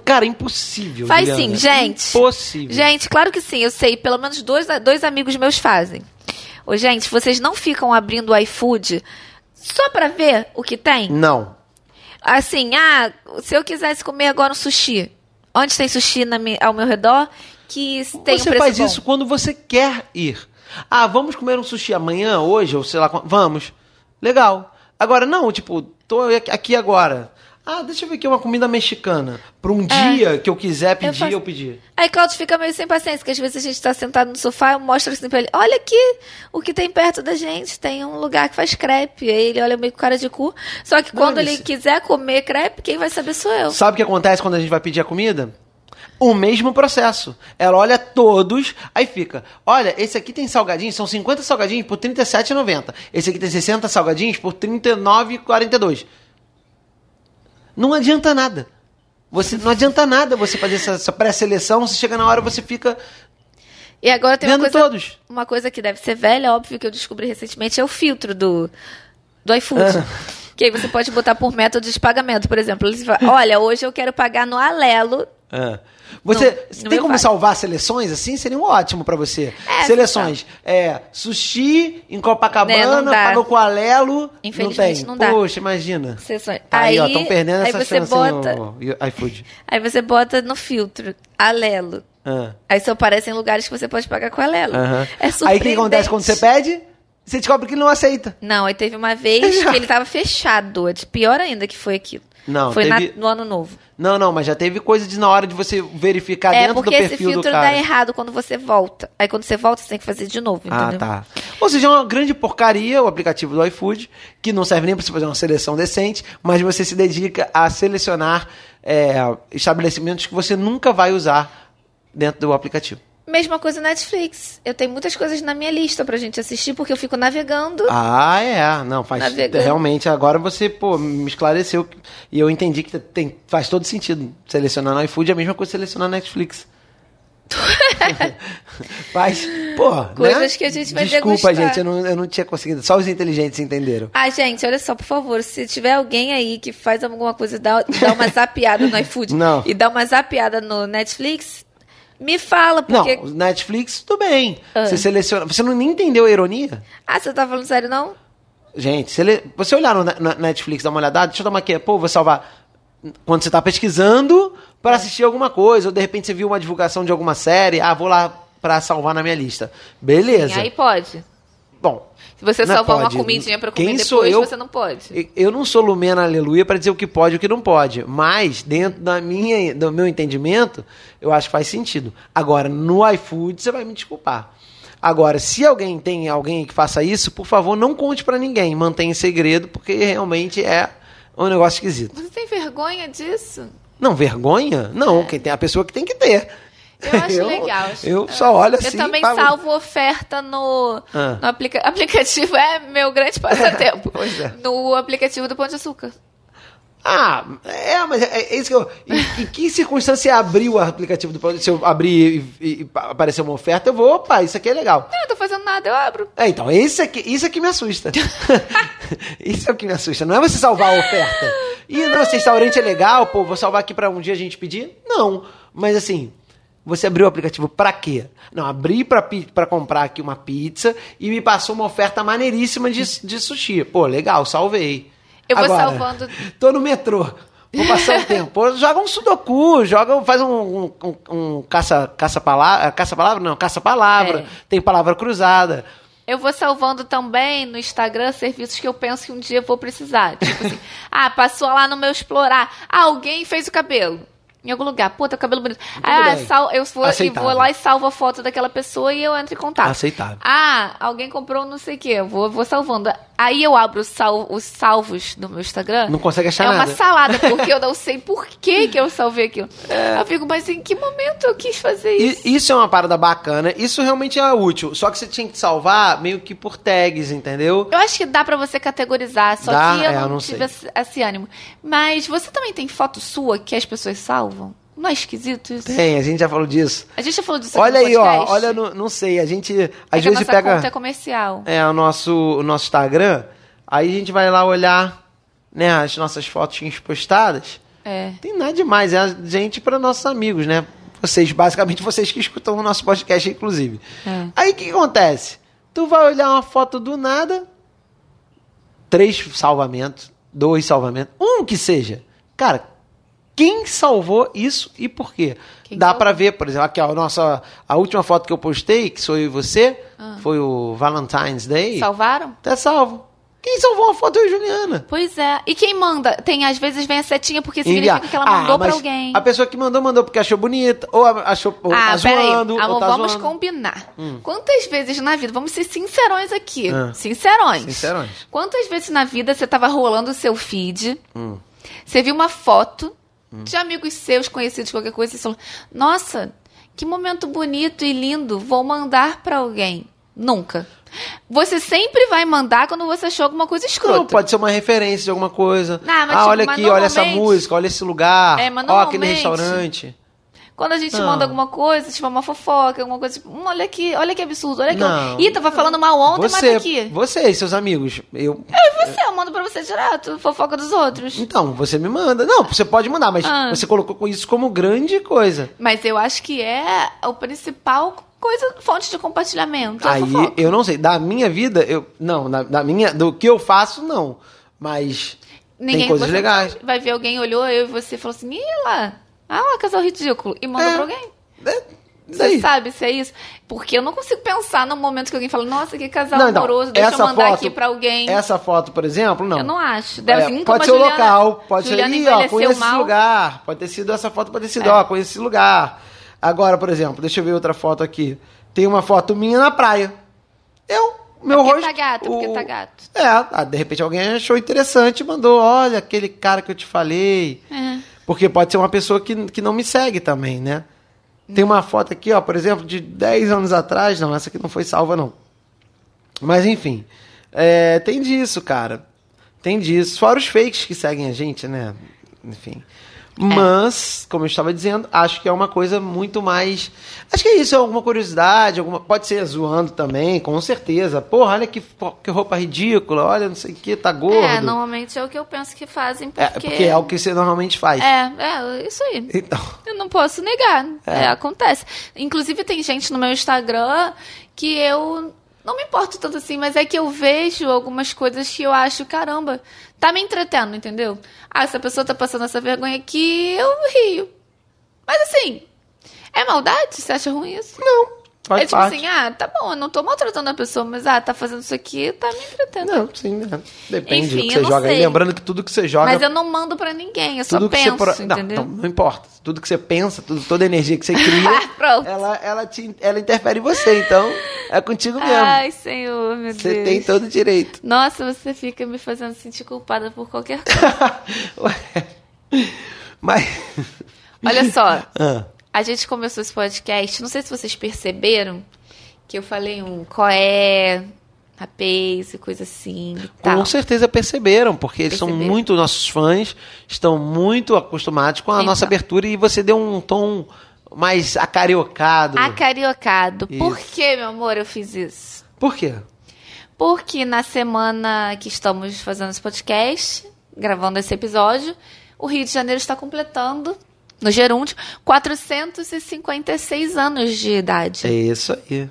Cara, impossível. Faz Juliana. sim, gente. Impossível. Gente, claro que sim, eu sei. Pelo menos dois, dois amigos meus fazem. Ô, gente, vocês não ficam abrindo o iFood só pra ver o que tem? Não. Assim, ah, se eu quisesse comer agora um sushi, onde tem sushi na ao meu redor que tem um você preço faz bom? isso quando você quer ir. Ah, vamos comer um sushi amanhã, hoje, ou sei lá. Vamos. Legal. Agora, não, tipo, tô aqui agora. Ah, deixa eu ver aqui uma comida mexicana. Pra um dia que eu quiser pedir, É. faço- eu, pedir. Aí Claudio fica meio sem paciência, porque às vezes a gente tá sentado no sofá e mostra assim pra ele, olha aqui o que tem perto da gente, tem um lugar que faz crepe. Aí ele olha meio com cara de cu. Só que quando ele ele se- quiser comer crepe, quem vai saber sou eu. Sabe o que acontece quando a gente vai pedir a comida? O mesmo processo. Ela olha todos, aí fica: olha, esse aqui tem salgadinhos, são 50 salgadinhos por R$ 37,90. Esse aqui tem 60 salgadinhos por R$ 39,42. Não adianta nada. Você, não adianta nada você fazer essa, essa pré-seleção, você chega na hora você fica E agora tem uma coisa, todos. uma coisa que deve ser velha, óbvio, que eu descobri recentemente, é o filtro do, do iFood. Ah. Que aí você pode botar por método de pagamento, por exemplo. Ele fala, olha, hoje eu quero pagar no Alelo. É. Você você no tem meu como vai. salvar seleções assim? Seria um ótimo pra você. É, seleções. É, sushi em Né, Copacabana, não dá. pagou com Alelo. Infelizmente, não não tem. dá. Poxa, imagina. Sessões. Tá aí, ó, Aí- estão perdendo aí essa você chance bota- no iFood. Aí você bota no filtro, Alelo. Ah, Aí só aparecem lugares que você pode pagar com Alelo. É aí o que acontece quando você pede? Você descobre que ele não aceita. Não, aí teve uma vez que ele tava fechado. É pior ainda que foi aquilo. Não, Foi teve- na- no ano novo. Não, não, mas já teve coisa de na hora de você verificar É dentro do porque esse perfil do filtro cara. dá errado quando você volta. Aí quando você volta, você tem que fazer de novo, Ah, entendeu? tá. Ou seja, é uma grande porcaria o aplicativo do iFood, que não serve nem para você fazer uma seleção decente, mas você se dedica a selecionar é, estabelecimentos que você nunca vai usar dentro do aplicativo. Mesma coisa Netflix. Eu tenho muitas coisas na minha lista pra gente assistir, porque eu fico navegando. Ah, é. Não, faz. Navegando. Realmente, agora você, pô, me esclareceu. E eu entendi que tem, faz todo sentido. Selecionar no iFood é a mesma coisa que selecionar na Netflix. faz. Pô, Coisas né? que a gente vai Desculpa, degustar. gente, eu não, eu não tinha conseguido. Só os inteligentes entenderam. Ah, gente, olha só, por favor, se tiver alguém aí que faz alguma coisa, dá, dá uma zapiada no iFood Não. e dá uma zapiada no Netflix, me fala, Não, porque. o Netflix, tudo bem. Ah. Você seleciona. Você não nem entendeu a ironia? Ah, você tá falando sério, não? Gente, sele... você olhar no, na- Netflix, dá uma olhada, deixa eu dar uma aqui. Pô, vou salvar. Quando você tá pesquisando para assistir alguma coisa, ou de repente você viu uma divulgação de alguma série, ah, vou lá pra salvar na minha lista. Beleza. Aí pode. Se você não salvar pode. uma comidinha pra comer Quem depois, eu? você não pode. Eu não sou Lumena Aleluia para dizer o que pode e o que não pode, mas dentro da minha, do meu entendimento, eu acho que faz sentido. Agora, no iFood, você vai me desculpar. Agora, se alguém tem alguém que faça isso, por favor, não conte para ninguém, mantenha em segredo, porque realmente é É um negócio esquisito. Você tem vergonha disso? Não, vergonha? Não, quem tem a pessoa que tem que ter. Eu acho Eu- legal. acho- eu só olho Eu assim, também pago- salvo oferta no, Ah. no aplica- aplicativo. É meu grande passatempo. Pois é. No aplicativo do Pão de Açúcar. Ah, é, mas é, é isso que eu. Em, em que circunstância abrir o aplicativo do Pão- Se eu abrir e, e- e aparecer uma oferta, eu vou, opa, isso aqui é legal. Não, eu tô fazendo nada, eu abro. É, então, esse aqui, isso aqui me assusta. isso é o que me assusta. Não é você salvar a oferta. E não, esse restaurante é legal, pô, vou salvar aqui pra um dia a gente pedir? Não. Mas assim, você abriu o aplicativo pra quê? Não, abri pra comprar aqui uma pizza e me passou uma oferta maneiríssima de, de sushi. Pô, legal, salvei. Eu vou Agora, salvando- Tô no metrô. Vou passar o tempo. Joga um sudoku, joga, faz um, um, um- um caça, caça palavra, caça palavra não, caça palavra. É. Tem palavra cruzada. Eu vou salvando também no Instagram serviços que eu penso que um dia vou precisar. Tipo assim, ah, passou lá no meu explorar. Ah, alguém fez o cabelo. Em algum lugar. Pô, teu cabelo bonito. Ah, sal, eu vou, vou lá e salvo a foto daquela pessoa e eu entro em contato. Aceitável. Ah, alguém comprou não sei o quê. Eu vou, vou salvando. Aí eu abro os, sal- os salvos do meu Instagram. Não consegue achar é nada. uma salada, porque eu não sei por que, que eu salvei aquilo. Eu fico, mas em que momento eu quis fazer isso? É. Isso é uma parada bacana. Isso realmente é útil. Só que você tinha que salvar meio que por tags, entendeu? Eu acho que dá pra você categorizar, só Dá? que eu É, eu não, não tive sei. esse, esse ânimo. Mas você também tem foto sua que as pessoas salvam? Não é esquisito isso? Tem, a gente já falou disso. A gente já falou disso Olha aí, no ó. podcast. Olha, no- não sei. A gente é às vezes nossa pega conta é comercial. é, o, nosso, o nosso Instagram. Aí a gente vai lá olhar né, as nossas fotinhas postadas. É. Tem nada demais. É a gente para nossos amigos, né? Vocês, basicamente, vocês que escutam o nosso podcast, inclusive. É. Aí o que acontece? Tu vai olhar uma foto do nada, três salvamentos, dois salvamentos, um que seja. Cara, quem salvou isso e por quê? Quem Dá pra ver, por exemplo, aqui ó, a nossa a última foto que eu postei, que sou eu e você, Ah. foi o Valentine's Day. Salvaram? Tá salvo. Quem salvou uma foto é e Juliana. Pois é. E quem manda? Tem, às vezes, vem a setinha porque significa Enviar. que ela mandou Ah, pra alguém. A pessoa que mandou, mandou porque achou bonita, ou a- achou ou Ah, tá zoando, Amor, ou tá vamos zoando. combinar. Quantas vezes na vida, vamos ser sincerões aqui. Ah. Sincerões. Sincerões. Quantas vezes na vida você tava rolando o seu feed, Hum. você viu uma foto de amigos seus, conhecidos, qualquer coisa, e falou: Nossa, que momento bonito e lindo, vou mandar pra alguém. Nunca. Você sempre vai mandar quando você achou alguma coisa escrota. Não, pode ser uma referência de alguma coisa. Não, mas, ah, tipo, olha aqui, olha essa música, olha esse lugar. É, ó, aquele restaurante. Quando a gente Não. manda alguma coisa, tipo uma fofoca, alguma coisa, tipo, hum, olha aqui, olha que absurdo, olha que. Não. Ih, tava falando mal ontem, você, mata aqui. você e seus amigos. Eu, E você, eu mando pra você direto, fofoca dos outros. então, você me manda. Não, você pode mandar, mas Ah. você colocou isso como grande coisa. Mas eu acho que é o principal coisa, fonte de compartilhamento. é a Aí eu não sei, da minha vida, eu não, da, da minha, do que eu faço, não. Mas tem coisas legais. Vai ver alguém olhou eu e você falou assim, ih lá, ah casal ridículo. E manda É. pra alguém. É, Você sabe se é isso? Porque eu não consigo pensar no momento que alguém fala, nossa, que casal Não, então, amoroso, deixa eu mandar foto- aqui pra alguém. Essa foto, por exemplo, não. Eu não acho. Deve É, pode ser o Juliana- local, pode Juliana ser, Ih, ó, conheço esse mal. lugar. Pode ter sido essa foto, pode ter sido, É. ó, conheço esse lugar. Agora, por exemplo, deixa eu ver outra foto aqui. Tem uma foto minha na praia. Eu, meu porque rosto. tá gato, porque o- tá gato. É, ah, de repente alguém achou interessante e mandou, olha, aquele cara que eu te falei. É. Porque pode ser uma pessoa que, que não me segue também, né? Tem uma foto aqui, ó, por exemplo, de 10 anos atrás. Não, essa aqui não foi salva, não. Mas enfim. é, tem disso, cara. Tem disso. Fora os fakes que seguem a gente, né? Enfim. Mas, como eu estava dizendo, acho que é uma coisa muito mais. Acho que é isso, é alguma curiosidade, alguma... pode ser zoando também, com certeza. Porra, olha que, que roupa ridícula, olha, não sei o que, tá gordo. É, normalmente é o que eu penso que fazem, É, porque... porque é o que você normalmente faz. É, é, isso aí. Então. Eu não posso negar. É. É, acontece. Inclusive, tem gente no meu Instagram que eu não me importo tanto assim, mas é que eu vejo algumas coisas que eu acho, caramba, tá me entretendo, entendeu? Ah, essa pessoa tá passando essa vergonha aqui, eu rio. Mas assim, é maldade? Você acha ruim isso? Não. Faz é tipo parte. assim, ah, tá bom, eu não tô maltratando a pessoa, mas ah, tá fazendo isso aqui, tá me entretendo. Não, sim, né? Depende Enfim, do que você não joga. aí. sei. Lembrando que tudo que você joga. Mas eu não mando pra ninguém, eu só tudo que penso, você. pro- Não, entendeu? não, não importa. Tudo que você pensa, tudo, toda a energia que você cria, Pronto. ela, ela, te, ela interfere em você. Então, é contigo mesmo. Ai, senhor, meu você Deus. tem todo o direito. Nossa, você fica me fazendo sentir culpada por qualquer coisa. Ué. Mas. Olha só, Ah, a gente começou esse podcast, não sei se vocês perceberam que eu falei um coé, rapaz e coisa assim e tal. com certeza perceberam, porque eles são muito nossos fãs, estão muito acostumados com a Então. nossa abertura e você deu um tom mais acariocado. Acariocado. Por Isso. que, meu amor, eu fiz isso? Por quê? Porque na semana que estamos fazendo esse podcast, gravando esse episódio, o Rio de Janeiro está completando, no Gerúndio, 456 anos de idade. É isso aí.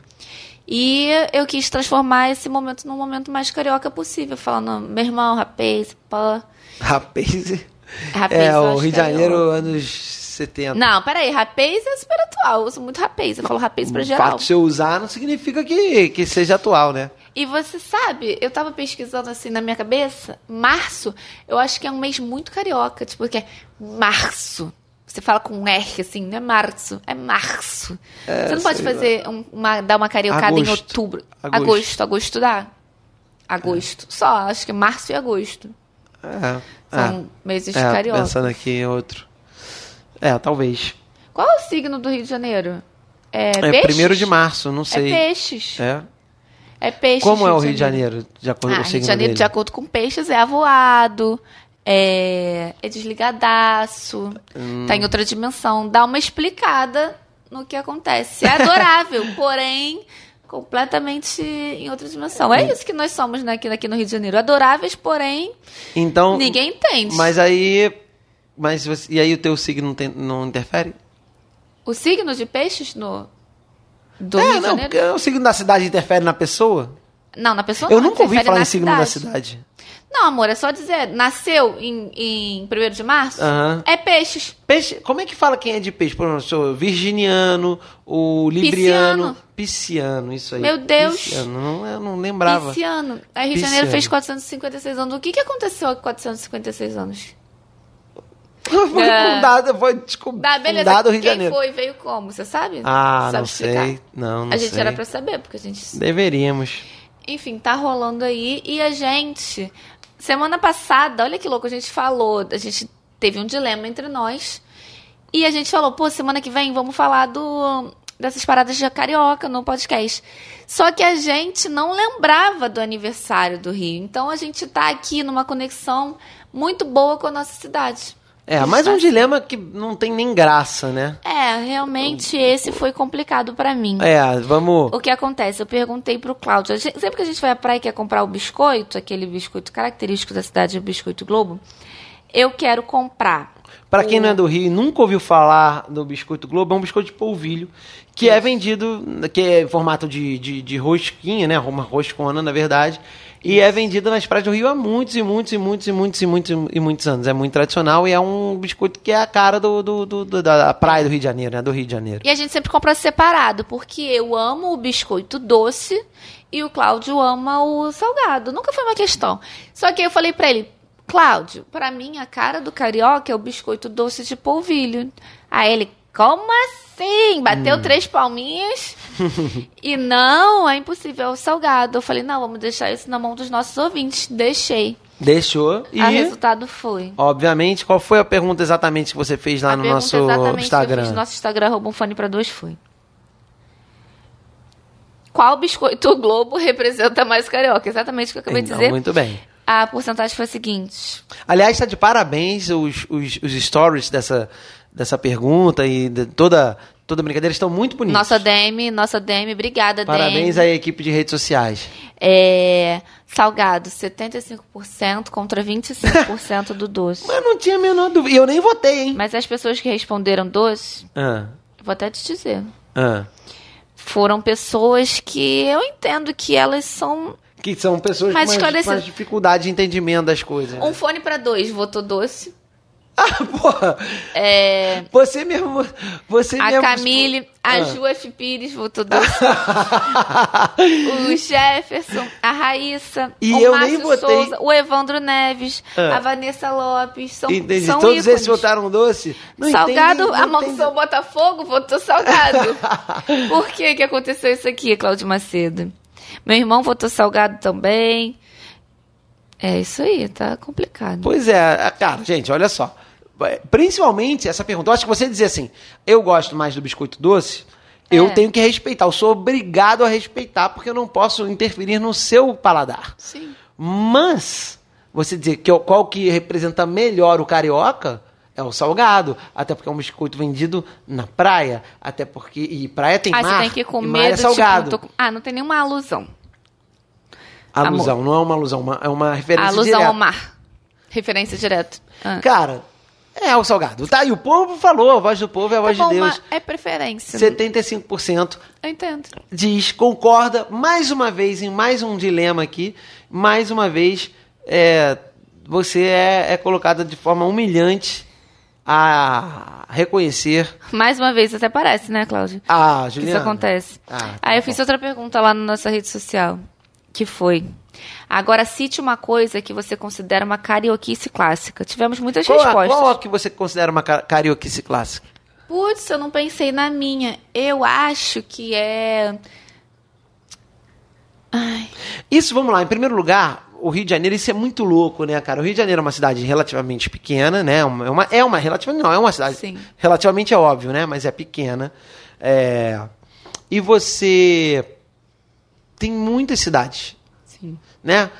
E eu quis transformar esse momento num momento mais carioca possível, falando, meu irmão, rapaz, pá. Rapaz. Rapaz, é, eu o Rio de. Janeiro, anos 70. Não, peraí, rapaz é super atual. Eu uso muito rapaz. Eu falo rapaz pra o geral. fato de você usar não significa que, que seja atual, né? E você sabe, eu tava pesquisando assim na minha cabeça, março, eu acho que é um mês muito carioca, tipo, que é março. Você fala com um R, assim, não é março, é março. você não pode fazer um- uma, dar uma cariocada em Agosto. outubro. Agosto. Agosto, agosto dá. Agosto. Só, acho que março e agosto. É. São meses é, carioca. Pensando aqui em outro. É, talvez. Qual é o signo do Rio de Janeiro? É, É primeiro de março, não É sei. peixes. É. É peixes. Como é o Rio de Janeiro, de acordo Ah, com o Rio signo de Janeiro, dele? de acordo com peixes, é avoado, é, é desligadaço, Hum. tá em outra dimensão. Dá uma explicada no que acontece. É adorável, porém, completamente em outra dimensão. É isso que nós somos né, aqui, aqui no Rio de Janeiro. Adoráveis, porém, Então, ninguém entende. mas aí, mas você- e aí o teu signo não, tem- não interfere? O signo de peixes no do é, Rio de não, Janeiro? porque o signo da cidade interfere na pessoa. Não, na pessoa Eu não, nunca ouvi falar em signo da cidade. Não, amor, é só dizer, nasceu em, em 1 de março, Aham. é peixes. Peixe, como é que fala quem é de peixe? Por exemplo, virginiano, o libriano, pisciano, isso aí. Meu Deus. Pisciano, não, eu não lembrava. Pisciano. Aí Rio de. Janeiro fez 456 anos. O que, que aconteceu com 456 anos? foi É. fundado, foi descob- Tá, beleza. fundado Rio de Quem Janeiro. foi veio como? Você sabe? Ah, Sabe não explicar? sei. Não, não A gente sei. era pra saber, porque a gente. Deveríamos. Enfim, tá rolando aí. E a gente. Semana passada, olha que louco, a gente falou. A gente teve um dilema entre nós. E a gente falou, pô, semana que vem vamos falar do dessas paradas de carioca no podcast. Só que a gente não lembrava do aniversário do Rio. Então a gente tá aqui numa conexão muito boa com a nossa cidade. É, mais gente um dilema que não tem nem graça, né? É, realmente esse foi complicado pra mim. É, vamos. O que acontece? Eu perguntei pro Cláudio. sempre que a gente vai à praia e quer comprar o biscoito, aquele biscoito característico da cidade, o biscoito Globo, eu quero comprar. Pra quem não é do Rio e nunca ouviu falar do biscoito Globo, é um biscoito de polvilho que é vendido, que é em formato de, de, de rosquinha, né? Uma roscona, na verdade. E é vendido nas praias do Rio há muitos e muitos e muitos e muitos e muitos e muitos anos. É muito tradicional e é um biscoito que é a cara do, do, do- do- da praia do Rio de Janeiro, né? Do Rio de Janeiro. E a gente sempre compra separado, porque eu amo o biscoito doce e o Cláudio ama o salgado. Nunca foi uma questão. Só que eu falei pra ele, Cláudio, pra mim a cara do carioca é o biscoito doce de polvilho. Aí ele, como assim? Bateu três palminhas e não, é impossível, é o salgado. Eu falei, não, vamos deixar isso na mão dos nossos ouvintes. Deixei. Deixou e. O resultado foi. Obviamente, qual foi a pergunta exatamente que você fez lá a no nosso exatamente que eu Instagram? nosso Instagram, arroba um fone pra dois, foi. Qual biscoito Globo representa mais carioca? Exatamente o que eu acabei de Então, dizer. muito bem. A porcentagem foi a seguinte. Aliás, está de parabéns os, os, os stories dessa, dessa pergunta e de toda, toda brincadeira estão muito bonitos. Nossa DM, nossa DM, obrigada, Parabéns DM. à equipe de redes sociais. É, salgado, 75% contra 25% do doce. Mas não tinha a menor dúvida. E eu nem votei, hein? Mas as pessoas que responderam doce, Ah, vou até te dizer, ah. foram pessoas que eu entendo que elas são Que são pessoas Mais com mais, mais dificuldade de entendimento das coisas. né? Um fone pra dois votou doce. Ah, porra! É, Você mesmo. Você a mesmo. Camille, a Ah. Ju F. Pires votou doce. o Jefferson, a Raíssa, E o eu Márcio nem votei. Souza, o Evandro Neves, Ah. a Vanessa Lopes. São, Entendi. são Todos ícones. esses votaram doce? Não salgado, entendi, a mansão Botafogo votou salgado. Por que que aconteceu isso aqui, Cláudio Macedo? Meu irmão votou salgado também. É isso aí, tá complicado. Pois é, cara, gente, olha só. Principalmente essa pergunta. Eu acho que você dizer assim, eu gosto mais do biscoito doce, eu É. tenho que respeitar. Eu sou obrigado a respeitar, porque eu não posso interferir no seu paladar. Sim. Mas, você dizer que qual que representa melhor o carioca é o salgado. Até porque é um biscoito vendido na praia. Até porque. E praia tem Ah, mar. você tem que e mar comer é do salgado. tipo... tô Ah, não tem nenhuma alusão. Alusão, não é uma alusão, é uma referência alusão direta. ao mar. Referência direta. Ah. Cara, é o salgado. Tá, e o povo falou, a voz do povo é a Tá voz bom, de Deus. é preferência. 75% Eu entendo. diz, concorda, mais uma vez, em mais um dilema aqui, mais uma vez, é, você é, é colocada de forma humilhante a reconhecer Mais uma vez, até parece, né, Cláudio? a que Juliana. isso acontece. Ah, tá Aí eu bom. fiz outra pergunta lá na nossa rede social, que foi... Agora, cite uma coisa que você considera uma carioquice clássica. Tivemos muitas Qual, respostas. qual a que você considera uma ca- carioquice clássica? Putz, eu não pensei na minha. Eu acho que é... Ai, Isso, vamos lá, em primeiro lugar, o Rio de Janeiro, isso é muito louco, né, cara? O Rio de Janeiro é uma cidade relativamente pequena, né? Uma- É uma, é uma relativamente, não, é uma cidade. Sim. Relativamente é óbvio, né? Mas é pequena. É, e você tem muitas cidades. Né?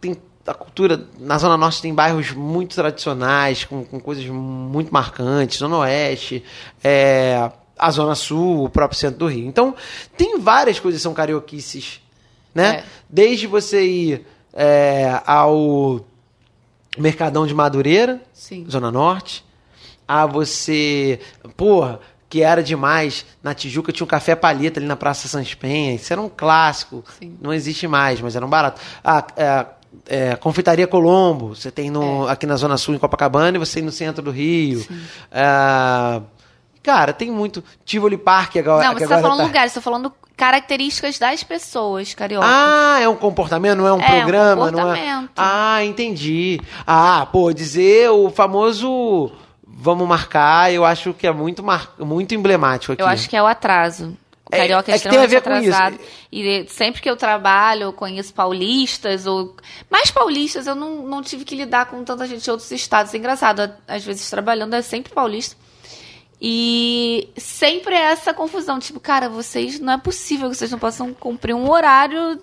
Tem a cultura na Zona Norte tem bairros muito tradicionais, com, com coisas muito marcantes, Zona Oeste, é, a Zona Sul, o próprio centro do Rio. Então, tem várias coisas que são carioquices, né? É. Desde você ir é, ao Mercadão de Madureira, Sim. Zona Norte, a você, porra, que era demais, na Tijuca tinha um café palheta ali na Praça Sans Penha, isso era um clássico, Sim. não existe mais, mas era um barato. A, é, é, Confeitaria Colombo, você tem no, aqui na Zona Sul, em Copacabana, e você tem no centro do Rio. É, cara, tem muito. Tivoli Park agora. Não, você tá agora falando tá- lugares, você tá falando características das pessoas carioca. Ah, é um comportamento, não é um É, um programa, não é? comportamento. Ah, entendi. Ah, pô, dizer o famoso vamos marcar, eu acho que é muito mar... muito emblemático aqui. Eu acho que é o atraso. O É- carioca é, é que tem a ver com isso. atrasado. E sempre que eu trabalho, eu conheço paulistas, ou. Mais paulistas, eu não, não tive que lidar com tanta gente de outros estados. É engraçado, às vezes trabalhando é sempre paulista. E sempre é essa confusão, tipo, cara, vocês não é possível que vocês não possam cumprir um horário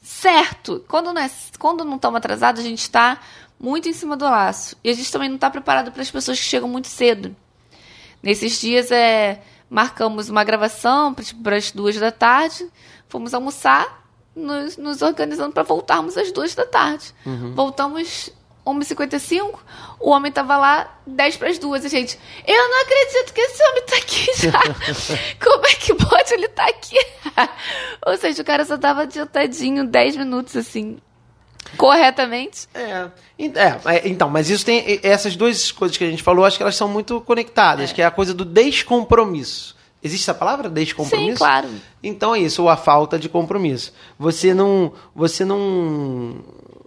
certo. Quando não, é, quando não estamos atrasados, a gente está muito em cima do laço. E a gente também não está preparado para as pessoas que chegam muito cedo. Nesses dias é, marcamos uma gravação para as duas da tarde, fomos almoçar, nos, nos organizando para voltarmos às duas da tarde. Voltamos 1h55, o homem tava lá 10 para as duas. E, gente, eu não acredito que esse homem tá aqui já. Como é que pode ele tá aqui? Ou seja, o cara só tava adiantadinho 10 minutos, assim, corretamente. É, é, é, então, mas isso tem essas duas coisas que a gente falou, acho que elas são muito conectadas, que é a coisa do descompromisso. Existe essa palavra descompromisso? Sim, claro. Então é isso, ou a falta de compromisso. Você não, você não,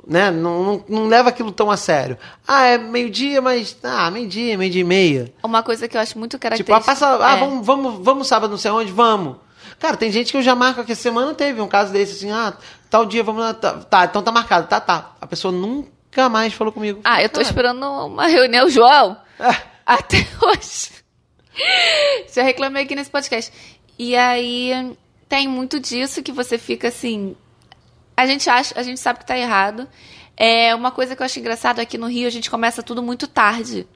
né, não, não, não leva aquilo tão a sério. Ah, é meio-dia, mas ah, meio-dia, meio-dia e meia. Uma coisa que eu acho muito Tipo, característica. ah, passa, ah, é. vamos, vamos, vamos sábado não sei onde, vamos. Cara, tem gente que eu já marco aqui semana, teve um caso desse assim, ah, tal dia vamos lá, tá, tá, então tá marcado, tá, tá. A pessoa nunca mais falou comigo. Ah, eu tô Cara, esperando uma reunião, João. é, Até hoje. Já reclamei aqui nesse podcast. E aí tem muito disso que você fica assim. A gente acha, a gente sabe que tá errado. É uma coisa que eu acho engraçado aqui no Rio, a gente começa tudo muito tarde.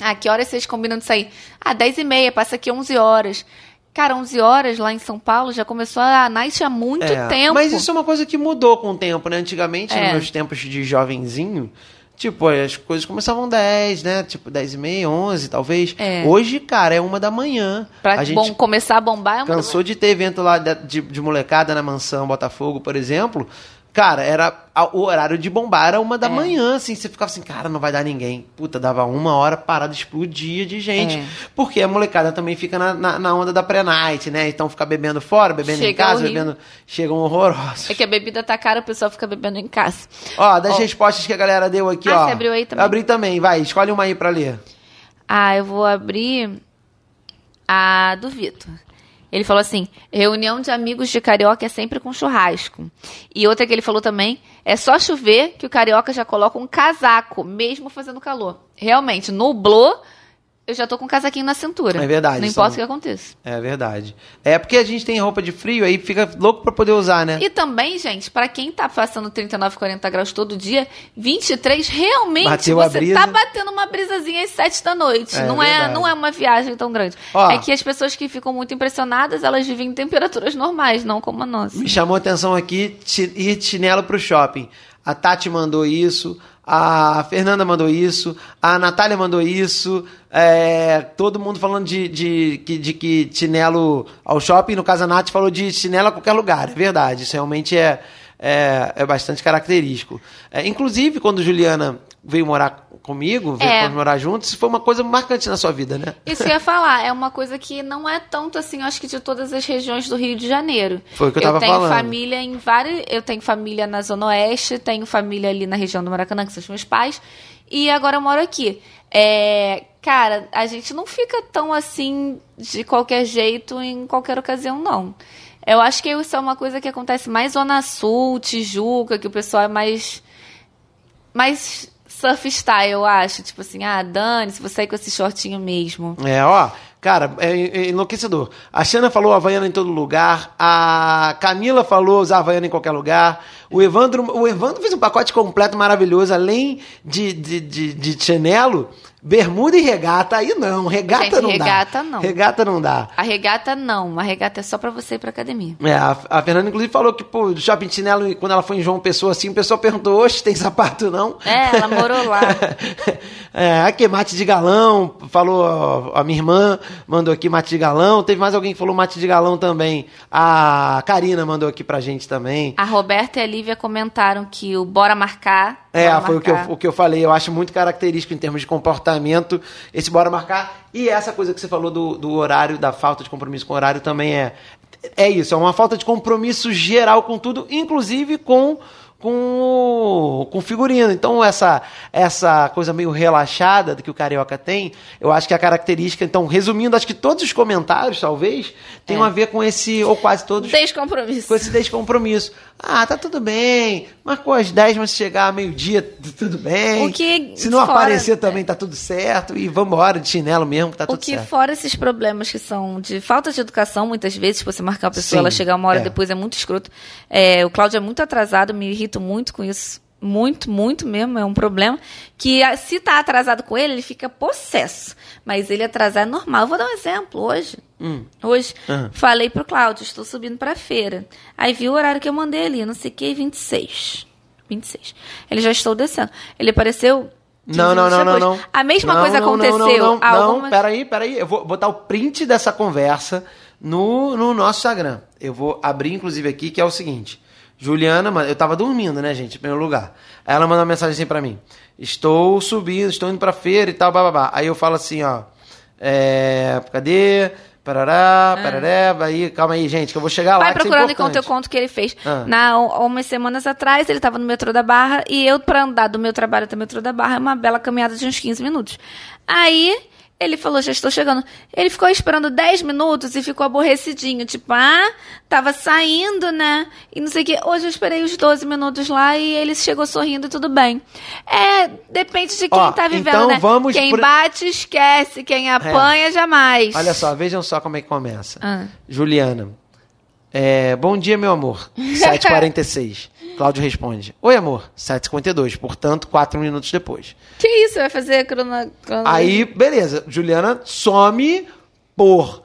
Ah, que horas vocês combinam de sair? Ah, 10 e meia, passa aqui 11 horas. Cara, 11 horas lá em São Paulo já começou a night há muito é. tempo. Mas isso é uma coisa que mudou com o tempo, né? Antigamente, É. nos meus tempos de jovenzinho, tipo, as coisas começavam 10, né? Tipo, 10 e meia, 11, talvez. É. Hoje, cara, é uma da manhã. Pra a gente bom, começar a bombar é uma Cansou de ter evento lá de, de- de molecada na mansão Botafogo, por exemplo. Cara, era o horário de bombar era uma da É. manhã, assim. Você ficava assim, cara, não vai dar ninguém. Puta, dava uma hora parada, explodia de gente. É. Porque a molecada também fica na, na, na onda da pré-night, né? Então fica bebendo fora, bebendo em Chega casa, horrível. bebendo. Chegam horrorosos. É que a bebida tá cara, o pessoal fica bebendo em casa. Ó, das Ó. respostas que a galera deu aqui, Ah, ó. você abriu aí também? Abri também, vai, escolhe uma aí pra ler. Ah, eu vou abrir a do Vitor. Ele falou assim: reunião de amigos de carioca é sempre com churrasco. E outra que ele falou também: é só chover que o carioca já coloca um casaco, mesmo fazendo calor. Realmente, nublou, eu já tô com um casaquinho na cintura. É verdade, Não são- importa o que aconteça. É verdade. É porque a gente tem roupa de frio, aí fica louco pra poder usar, né? E também, gente, pra quem tá passando 39, 40 graus todo dia, 23 realmente Bateu a você brisa. tá batendo uma brisazinha às 7 da noite. É não, é, não é uma viagem tão grande. Ó. É que as pessoas que ficam muito impressionadas, elas vivem em temperaturas normais, não como a nossa. Me chamou a atenção aqui ir de chinelo pro shopping. A Tati mandou isso, a Fernanda mandou isso, a Natália mandou isso, é, todo mundo falando de, de, que- de que chinelo ao shopping, no caso a Nath falou de chinelo a qualquer lugar, é verdade, isso realmente é, é, é bastante característico. É, inclusive, quando Juliana veio morar comigo, veio É. morar juntos, foi uma coisa marcante na sua vida, né? Isso que eu ia falar, é uma coisa que não é tanto assim, eu acho que de todas as regiões do Rio de Janeiro. Foi o que eu tava tenho falando. família em várias. Eu tenho família na Zona Oeste, tenho família ali na região do Maracanã, que são os meus pais, e agora eu moro aqui. É, cara, a gente não fica tão assim de qualquer jeito em qualquer ocasião, não. Eu acho que isso é uma coisa que acontece mais Zona Sul, Tijuca, que o pessoal é mais. mais surf style, eu acho. Tipo assim, ah, Dani, se você sair com esse shortinho mesmo. É, ó, cara, é, é enlouquecedor. A Xana falou Havaiana em todo lugar, a Camila falou usar Havaiana em qualquer lugar, o Evandro, o Evandro fez um pacote completo maravilhoso, além de, de, de, de chinelo, bermuda e regata, aí não, regata Gente, não regata dá. não. Regata não dá. A regata não, a regata é só pra você ir pra academia. É, a, a Fernanda, inclusive, falou que, pô, do shopping chinelo, quando ela foi em João Pessoa, assim, o pessoal perguntou, oxe, tem sapato não? É, ela morou lá. é, aqui, mate de galão, falou a minha irmã, mandou aqui mate de galão. Teve mais alguém que falou mate de galão também. A Karina mandou aqui pra gente também. A Roberta e a Lívia comentaram que o Bora Marcar. É, Bora foi o que, eu, Marcar. o que eu falei. Eu acho muito característico em termos de comportamento esse bora marcar. E essa coisa que você falou do, do horário, da falta de compromisso com o horário também é. É isso, é uma falta de compromisso geral com tudo, inclusive com com, com figurino. Então, essa, essa coisa meio relaxada que o carioca tem, eu acho que é a característica. Então, resumindo, acho que todos os comentários, talvez, tenham É. a ver com esse, ou quase todos, Descompromisso. com esse descompromisso. Ah, tá tudo bem. Marcou às 10, mas se chegar a meio-dia, tudo bem. O que se não fora- aparecer também, tá tudo certo. E vambora de chinelo mesmo, que tá O tudo que certo. fora esses problemas que são de falta de educação, muitas vezes, você marcar uma pessoa, Sim, ela chegar uma hora é. depois, é muito escroto. É, o Cláudio é muito atrasado, me muito com isso. Muito, muito mesmo, é um problema. Que ah, se tá atrasado com ele, ele fica possesso. Mas ele atrasar é normal. Eu vou dar um exemplo hoje. Hum. Hoje, Aham. falei pro Cláudio, estou subindo pra feira. Aí viu o horário que eu mandei ali, não sei o que, 26. 26. Ele já estou descendo. Ele apareceu. 15 Não, não, não, não, não. A mesma Não, coisa não, não, aconteceu. Não, não, não, algumas- peraí, peraí. Eu vou botar o print dessa conversa no, no nosso Instagram. Eu vou abrir, inclusive, aqui, que é o seguinte. Juliana, eu tava dormindo, né, gente, em primeiro lugar. Aí ela manda uma mensagem assim pra mim. Estou subindo, estou indo pra feira e tal, bababá. Aí eu falo assim, ó. É. Cadê? Parará, pararé. Aí, calma aí, gente, que eu vou chegar lá. Vai que isso é procurando enquanto eu conto o que ele fez. Ah. Na, umas semanas atrás, ele estava no metrô da Barra e eu, pra andar do meu trabalho até o metrô da Barra, é uma bela caminhada de uns 15 minutos. Aí, ele falou, já estou chegando. Ele ficou esperando 10 minutos e ficou aborrecidinho. Tipo, ah, tava saindo, né? E não sei o que. Hoje eu esperei os 12 minutos lá e ele chegou sorrindo e tudo bem. É, depende de quem Ó, tá vivendo, então né? vamos quem pro- bate, esquece. Quem apanha, jamais. Olha só, vejam só como é que começa. Ah. Juliana. É, bom dia, meu amor. 7h46. Cláudio responde. Oi, amor. 7h52. Portanto, 4 minutos depois. Que isso? Vai fazer crona... crona- Aí, beleza. Juliana some por.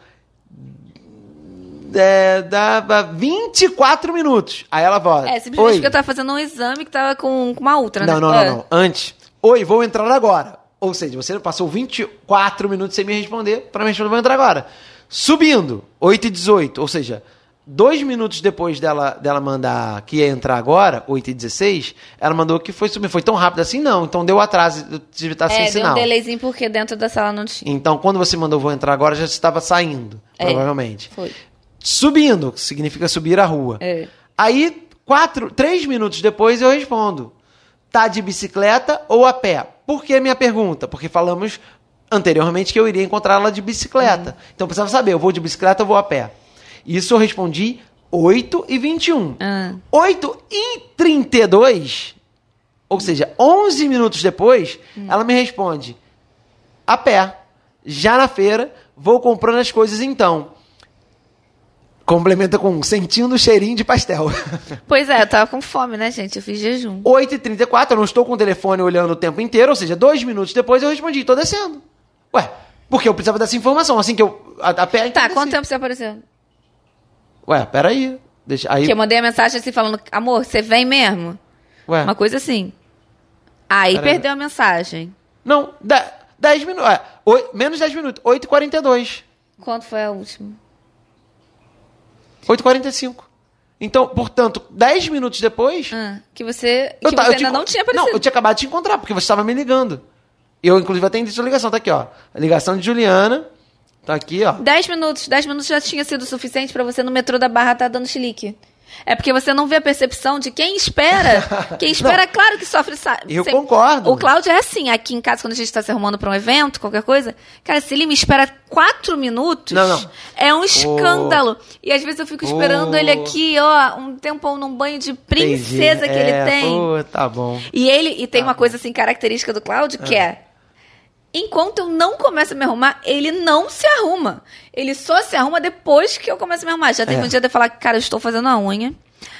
É, dá 24 minutos. Aí ela volta. É, simplesmente Oi. porque eu tava fazendo um exame que tava com, com uma ultra, Não, né? não, É. não, não. Antes. Oi, vou entrar agora. Ou seja, você passou 24 minutos sem me responder para me responder, vou entrar agora. Subindo, 8 e 18. Ou seja, Dois minutos depois dela, dela mandar que ia entrar agora, 8 e 16, ela mandou que foi subir. Foi tão rápido assim? Não. Então deu atraso, devia estar sem é, deu sinal. um delayzinho porque dentro da sala não tinha. Então, quando você mandou vou entrar agora, já estava saindo, É. provavelmente. Foi. Subindo, que significa subir a rua. É. Aí, quatro, três minutos depois, eu respondo: tá de bicicleta ou a pé? Por que minha pergunta? Porque falamos anteriormente que eu iria encontrá-la de bicicleta. Então eu precisava saber, eu vou de bicicleta ou vou a pé? Isso eu respondi 8 e 21. Ah. 8 e 32, ou seja, 11 minutos depois, ela me responde: a pé, já na feira, vou comprando as coisas então. Complementa com sentindo o cheirinho de pastel. Pois é, eu tava com fome, né, gente? Eu fiz jejum. 8h34, eu não estou com o telefone olhando o tempo inteiro, ou seja, dois minutos depois eu respondi, tô descendo. Ué, porque eu precisava dessa informação, assim que eu. A, a pé, então Tá, desci. quanto tempo você apareceu? Ué, peraí. Deixa, aí, Que eu mandei a mensagem assim falando, amor, você vem mesmo? ué, Uma coisa assim. Aí Peraí. perdeu a mensagem. Não, 10 minutos. É, menos 10 minutos. 8h42. Quanto foi a última? 8h45. Então, portanto, 10 minutos depois. Ah, que você, que eu ta- você eu ainda não tinha aparecido. Não, eu tinha acabado de te encontrar, porque você estava me ligando. Eu, inclusive, atendi sua ligação. Tá aqui, ó. A ligação de Juliana. Tá aqui, ó. 10 minutos. 10 minutos já tinha sido suficiente pra você no metrô da Barra tá dando chilique. É porque você não vê a percepção de quem espera. Quem espera, claro que sofre. Eu sempre- concordo. O Cláudio é assim, aqui em casa, quando a gente tá se arrumando pra um evento, qualquer coisa. Cara, se ele me espera 4 minutos, Não, não. é um escândalo. E às vezes eu fico esperando Oh. ele aqui, ó, um tempão num banho de princesa Entendi. que ele É, tem. pô, tá bom. E ele e tem Tá uma bom. coisa assim característica do Cláudio que é enquanto eu não começo a me arrumar, ele não se arruma. Ele só se arruma depois que eu começo a me arrumar. Já teve É. um dia de eu falar, cara, eu estou fazendo a unha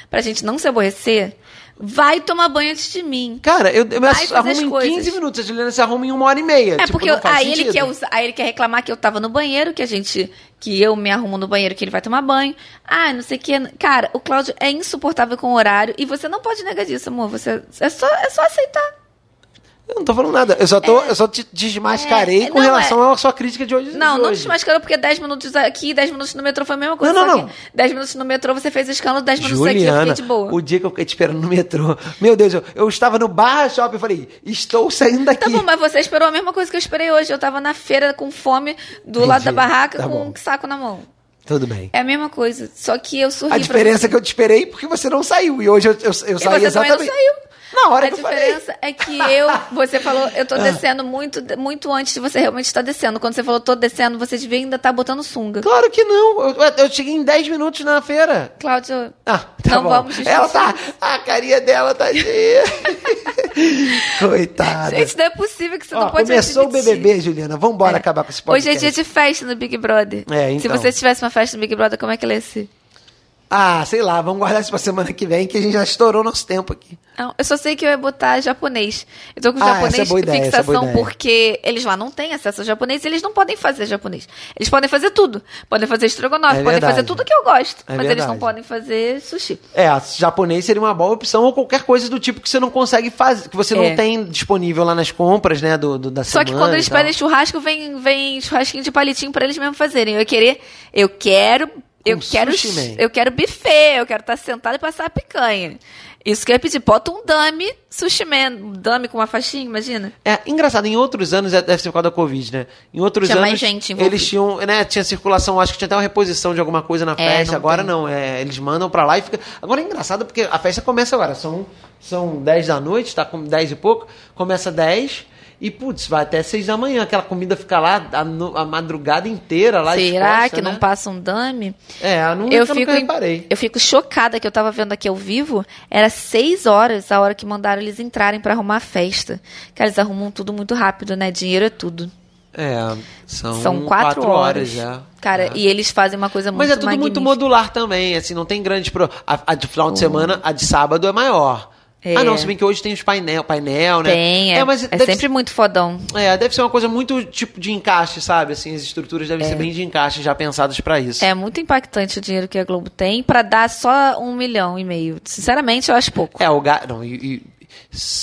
pra gente não se aborrecer. Vai tomar banho antes de mim. Cara, eu, eu me arrumo em coisas. 15 minutos. A Juliana se arruma em uma hora e meia. É Tipo, porque eu- aí ele, quer usar- aí ele quer reclamar que eu tava no banheiro, que a gente. que eu me arrumo no banheiro, que ele vai tomar banho. Ah, não sei o que. Cara, o Cláudio é insuportável com o horário e você não pode negar disso, amor. Você, é, só, é só aceitar. Eu não tô falando nada. Eu só, tô, eu só te desmascarei É, com não, relação à sua crítica de hoje. Não, de não hoje. te mascarou porque 10 minutos aqui, 10 minutos no metrô foi a mesma coisa. Não, não, não. que 10 minutos no metrô você fez escândalo, 10 minutos aqui eu Juliana, fiquei de boa. o dia que eu fiquei te esperando no metrô. Meu Deus, eu, eu estava no Barra Shopping e falei, estou saindo daqui. Tá bom, mas você esperou a mesma coisa que eu esperei hoje. Eu tava na feira com fome, do lado da Entendi. barraca, Tá com bom. um saco na mão. Tudo bem. É a mesma coisa. Só que eu sorri A diferença você. é que eu te esperei porque você não saiu. E hoje eu, eu, eu saí você também não exatamente. saiu. Na hora a eu falei. diferença é que eu, você falou, eu tô descendo muito, muito antes de você realmente estar descendo. Quando você falou tô descendo, você devia ainda estar botando sunga. Claro que não. Eu, eu cheguei em 10 minutos na feira. Cláudio, Ah, tá Não bom. vamos justificar. Ela tá. A carinha dela tá cheia. Coitada. gente, não é possível que você Ó, não pode começou o. BBB, Juliana. Vambora É. acabar com esse Hoje podcast. é dia de festa no Big Brother. É, Se então. você tivesse uma festa no Big Brother, como é que ela ia ser? Ah, sei lá, vamos guardar isso pra semana que vem, que a gente já estourou nosso tempo aqui. Não, eu só sei que eu ia botar japonês. Eu tô com Ah, japonês essa é ideia, é fixação ideia. porque eles lá não têm acesso ao japonês e eles não podem fazer japonês. Eles podem fazer tudo. Podem fazer estrogonofe, É podem verdade. fazer tudo que eu gosto. É mas eles não verdade. podem fazer sushi. É, japonês seria uma boa opção ou qualquer coisa do tipo que você não consegue fazer, que você É. não tem disponível lá nas compras, né, do, do- da Só que semana quando eles e tal. pedem churrasco, vem, vem churrasquinho de palitinho pra eles mesmos fazerem. Eu ia querer. Eu quero. Eu Um quero, eu quero buffet, eu quero estar sentado e passar a picanha. Isso que eu ia pedir. Bota um dummy sushi man. Um dummy com uma faixinha, imagina. É, engraçado, em outros anos, é, deve ser por causa da Covid, né? Em outros Tinha anos, mais gente envolvida. eles tinham, né, tinha circulação, acho que tinha até uma reposição de alguma coisa na É, festa, não agora tem. não, é, eles mandam pra lá e fica... Agora é engraçado porque a festa começa agora, são, são 10 da noite, tá com 10 e pouco, começa 10 e, putz, vai até 6 da manhã, aquela comida fica lá a, a madrugada inteira lá Será exposta, que né? não passa um dummy? É, Eu eu fico, nunca reparei. eu fico chocada que eu tava vendo aqui ao vivo. Era seis horas a hora que mandaram eles entrarem pra arrumar a festa. Cara, eles arrumam tudo muito rápido, né? Dinheiro é tudo. É, são, São quatro, horas. já. Cara, É. e eles fazem uma coisa muito Mas é tudo muito magnífica. modular também, assim, não tem grande pro... a, a de final de semana, a de sábado é maior. É. Ah, não, se bem que hoje tem os painel, painel, né? Tem, é, mas é sempre muito fodão. ser- é, deve ser uma coisa muito tipo de encaixe, sabe? Assim, as estruturas devem ser bem de encaixe, já pensadas pra isso. É muito impactante o dinheiro que a Globo tem pra dar só um milhão e meio. Sinceramente, eu acho pouco. É, o ga... não, e, e-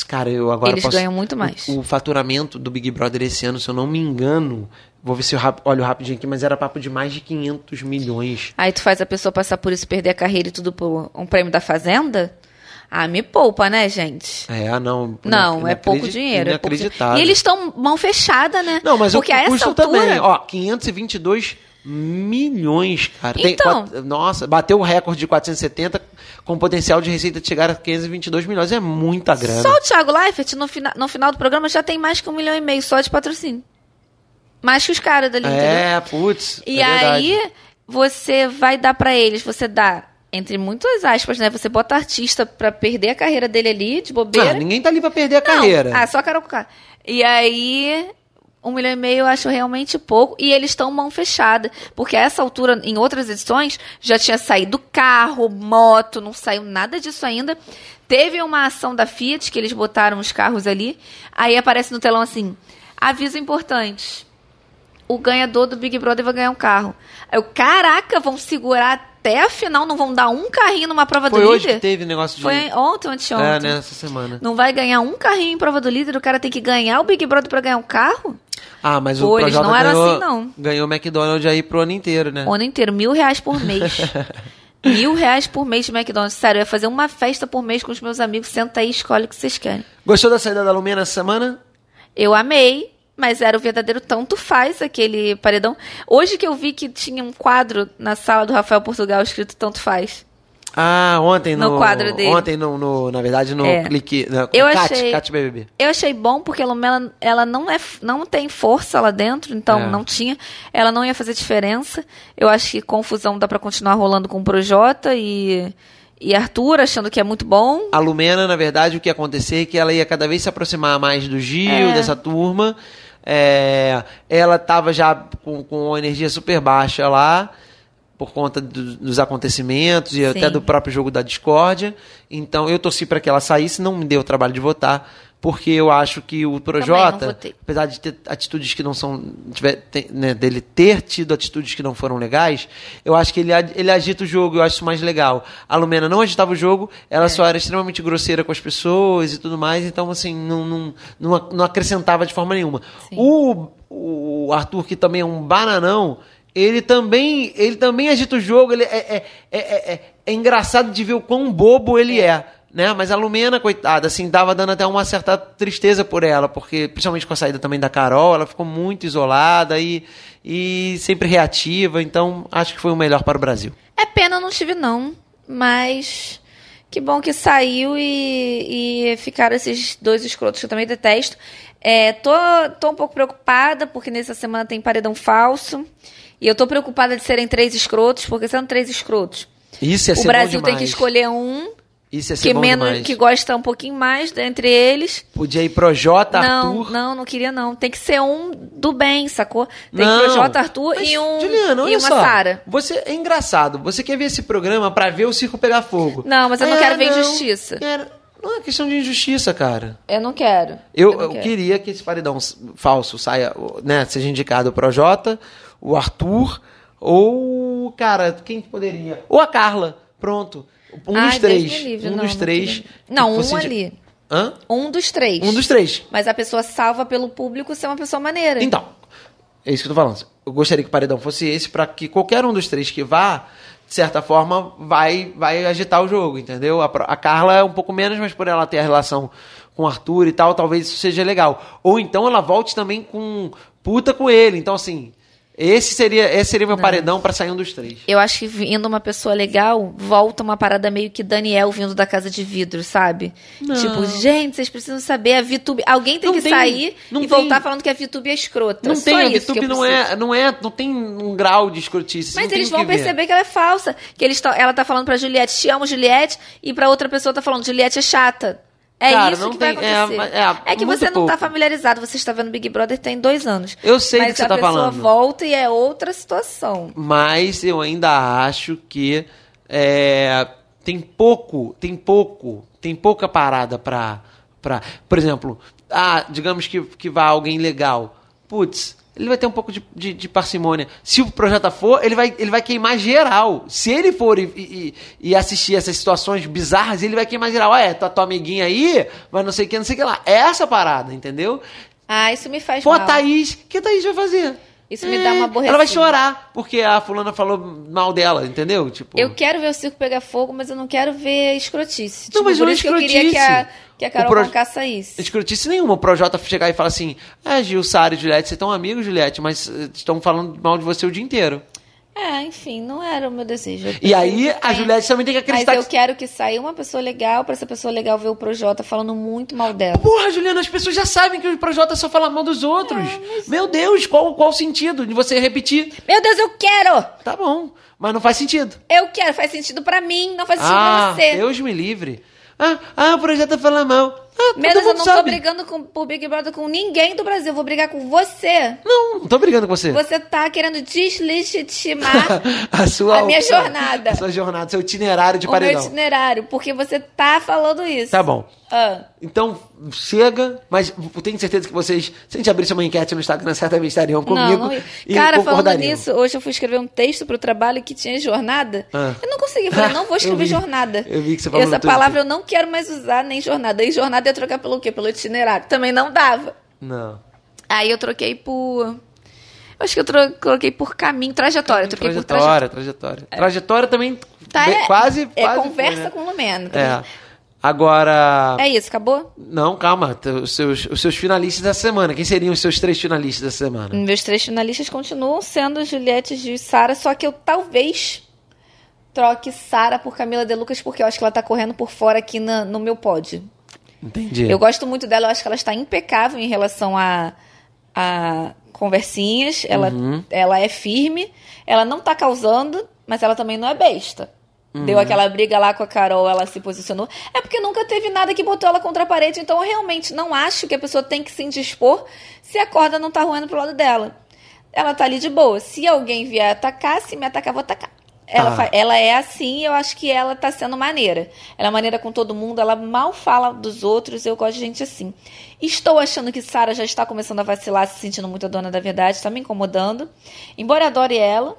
cara, eu agora Eles posso- ganham muito mais. O, o faturamento do Big Brother esse ano, se eu não me engano, vou ver se eu rap- olho rapidinho aqui, mas era papo de mais de 500 milhões. Aí tu faz a pessoa passar por isso, perder a carreira e tudo por um prêmio da Fazenda? Ah, me poupa, né, gente? É, ah, não. Não, é inacredi- pouco dinheiro. É pouco. Inacreditável. E eles estão mão fechada, né? Não, mas Porque o a essa custo altura... também. Ó, 522 milhões, cara. Tem Então. quatro- nossa, bateu o recorde de 470 com potencial de receita de chegar a 522 milhões. É muita grana. Só o Thiago Leifert, no, fina- no final do programa, já tem mais que um milhão e meio só de patrocínio. Mais que os caras dali, entendeu? É, putz. E é verdade. aí, você vai dar pra eles, você dá, entre muitas aspas, né? Você bota artista pra perder a carreira dele ali, de bobeira. Ah, ninguém tá ali pra perder a Não. carreira. Ah, só Carol Conká. E aí, um milhão e meio eu acho realmente pouco. E eles estão mão fechada. Porque a essa altura, em outras edições, já tinha saído carro, moto, não saiu nada disso ainda. Teve uma ação da Fiat, que eles botaram os carros ali. Aí aparece no telão assim: aviso importante. O ganhador do Big Brother vai ganhar um carro. Aí eu, caraca, vão segurar até a final, não vão dar um carrinho numa prova Foi do hoje líder? que teve negócio de. Foi ontem, anteontem. É, nessa semana. Não vai ganhar um carrinho em prova do líder, o cara tem que ganhar o Big Brother pra ganhar um carro? Ah, mas Pô, o Projota não ganhou, assim, não. ganhou o McDonald's aí pro ano inteiro, né? O ano inteiro, mil reais por mês. mil reais por mês de McDonald's. Sério, eu ia fazer uma festa por mês com os meus amigos. Senta aí e escolhe o que vocês querem. Gostou da saída da Lumena essa semana? Eu amei, mas era o verdadeiro tanto faz aquele paredão. Hoje que eu vi que tinha um quadro na sala do Rafael Portugal escrito tanto faz. Ah, ontem no, No quadro dele. Ontem no, no- na verdade no É. clique, na, Eu Cat, achei- Cat BBB. Eu achei bom porque a Lumena, ela não, é, não tem força lá dentro, então É. não tinha. Ela não ia fazer diferença. Eu acho que confusão dá pra continuar rolando com o Projota e, e Arthur, achando que é muito bom. A Lumena, na verdade, o que ia acontecer é que ela ia cada vez se aproximar mais do Gil, É. dessa turma. É, ela tava já com, com energia super baixa lá, por conta do- dos acontecimentos e Sim. até do próprio jogo da discórdia. Então eu torci para que ela saísse, não me deu o trabalho de votar, porque eu acho que o Projota, apesar de ter atitudes que não são. tiver- tem- né, dele ter tido atitudes que não foram legais, eu acho que ele, ele agita o jogo, eu acho isso mais legal. A Lumena não agitava o jogo, ela só era extremamente grosseira com as pessoas e tudo mais, então, assim, não, não, não, não acrescentava de forma nenhuma. Sim. O, o Arthur, que também é um bananão. Ele também, ele também agita o jogo. Ele é, é, é, é- é- é engraçado de ver o quão bobo ele é. Né? Mas a Lumena, coitada, assim, tava dando até uma certa tristeza por ela, porque, principalmente com a saída também da Carol, ela ficou muito isolada e, e sempre reativa, então acho que foi o melhor para o Brasil. É pena eu não tive, não. Mas que bom que saiu e, e ficaram esses dois escrotos que eu também detesto. É, tô, tô um pouco preocupada, porque nessa semana tem paredão falso. E eu tô preocupada de serem três escrotos, porque sendo três escrotos, Isso ia o Brasil tem que escolher um Isso ia ser que bom menos demais. que gosta um pouquinho mais dentre eles. Podia ir Projota, não, Arthur. não, não queria não. Tem que ser um do bem, sacou? Tem Não, que Projota, Arthur mas, e um Juliana, olha e uma só, Sara. Você é engraçado. Você quer ver esse programa pra ver o circo pegar fogo? Não, mas eu não Ah, quero ver não, injustiça. quero- Não é questão de injustiça, cara. Eu não quero. Eu, não eu quero. queria que esse paredão falso saia, né, seja indicado o Projota, o Arthur ou, cara, quem que poderia? Ou a Carla. Pronto. Um Ai, dos três. livre, um não, dos não três. Não, um fosse ali. Hã? Um dos três. Um dos três. Mas a pessoa salva pelo público ser uma pessoa maneira. Então, é isso que eu tô falando. Eu gostaria que o paredão fosse esse para que qualquer um dos três que vá, de certa forma, vai, vai agitar o jogo, entendeu? A, a Carla é um pouco menos, mas por ela ter a relação com o Arthur e tal, talvez isso seja legal. Ou então ela volte também com puta com ele. Então, assim, esse seria, esse seria meu paredão para sair um dos três. Eu acho que vindo uma pessoa legal, volta uma parada meio que Daniel vindo da casa de vidro, sabe? Tipo, gente, vocês precisam saber, a VTube. Alguém tem Não que tem- sair não e tem- voltar falando que a VTube é escrota. Não Só tem, a isso que VTube não é, não é, não tem um grau de escrotice. Mas não tem eles que vão ver. perceber que ela é falsa. Que eles ela tá falando pra Juliette, te amo, Juliette, e pra outra pessoa tá falando, Juliette é chata. É Cara, isso que tem- vai acontecer. é, é, É, que você não tá pouco. familiarizado, você está vendo Big Brother tem dois anos. Eu sei do Mas que você a tá pessoa falando. volta e é outra situação. mas eu ainda acho que é, tem pouco, tem pouco, tem pouca parada pra, pra por exemplo, ah, digamos que, que vá alguém legal. Putz, ele vai ter um pouco de, de, de parcimônia. Se o Projota for, ele vai, ele vai queimar geral. Se ele for e, e, e assistir essas situações bizarras, ele vai queimar geral. Ah, é, tá tua amiguinha aí, mas não sei o que, não sei o que lá. É essa parada, entendeu? Ah, isso me faz Pô, mal. a Thaís, o que a Thaís vai fazer? Isso me dá uma aborrecida. Ela vai chorar porque a fulana falou mal dela, entendeu? Tipo, Eu quero ver o circo pegar fogo, mas eu não quero ver escrotice. Não, Tipo, mas por não é isso que eu queria que a, escrotice. que a Carol pro- Conká saísse. escrotice nenhuma. O Projota chegar e falar assim: Ah, Gil, Sara e Juliette, vocês estão amigos, Juliette, mas eh, estão falando mal de você o dia inteiro. É, enfim, não era o meu desejo. E aí a Juliette também tem que Mas acreditar eu que. quero que saia uma pessoa legal pra essa pessoa legal ver o Projota falando muito mal dela. Porra, Juliana, as pessoas já sabem que o Projota só fala mal dos outros. Meu Deus, qual, qual o sentido de você repetir? Meu Deus, eu quero! Tá bom, mas não faz sentido. Eu quero, faz sentido pra mim, não faz sentido Ah, pra você. Deus me livre. Ah, ah, o Projota fala mal. Ah, Meu Deus, eu não sabe. tô brigando com, por Big Brother com ninguém do Brasil, eu vou brigar com você. Não, não tô brigando com você. Você tá querendo deslegitimar a sua a minha jornada. A sua jornada, seu itinerário de o meu paredão. itinerário, porque você tá falando isso. Tá bom. Ah, Então, chega, mas eu tenho certeza que vocês, se a gente abrisse uma enquete no Instagram, certamente estariam comigo. não, não. e Cara, falando nisso, hoje eu fui escrever um texto pro trabalho que tinha jornada. Ah. Eu não consegui, eu falei, não vou Eu escrever vi. jornada. Eu vi que você falou Essa palavra eu não quero mais usar, nem jornada. E jornada eu ia trocar pelo quê? Pelo itinerário. Também não dava. Não. Aí eu troquei por. Eu acho que eu tro... coloquei por caminho, trajetória. Eu troquei por trajetória. Trajetória, trajetória. Trajetória também Tá, bem- é, quase, É quase conversa foi, né? com o Lumena. É. Agora, É isso, acabou? não, calma, os seus, os seus finalistas da semana. Quem seriam os seus três finalistas da semana? Meus três finalistas continuam sendo Juliette, Gil e Sara, só que eu talvez troque Sara por Camila De Lucas, porque eu acho que ela tá correndo por fora aqui na- no meu pódio. Entendi. Eu gosto muito dela, eu acho que ela está impecável em relação a, a conversinhas. Ela, Uhum. ela é firme, ela não tá causando, mas ela também não é besta. Uhum. Deu aquela briga lá com a Carol, ela se posicionou. É porque nunca teve nada que botou ela contra a parede, então eu realmente não acho que a pessoa tem que se indispor se a corda não tá ruindo pro lado dela. Ela tá ali de boa. Se alguém vier atacar, se me atacar, vou atacar. Ela, Ah. ela é assim, eu acho que ela tá sendo maneira. Ela é maneira com todo mundo, ela mal fala dos outros, eu gosto de gente assim. Estou achando que Sara já está começando a vacilar, se sentindo muito a dona da verdade, está me incomodando. Embora adore ela,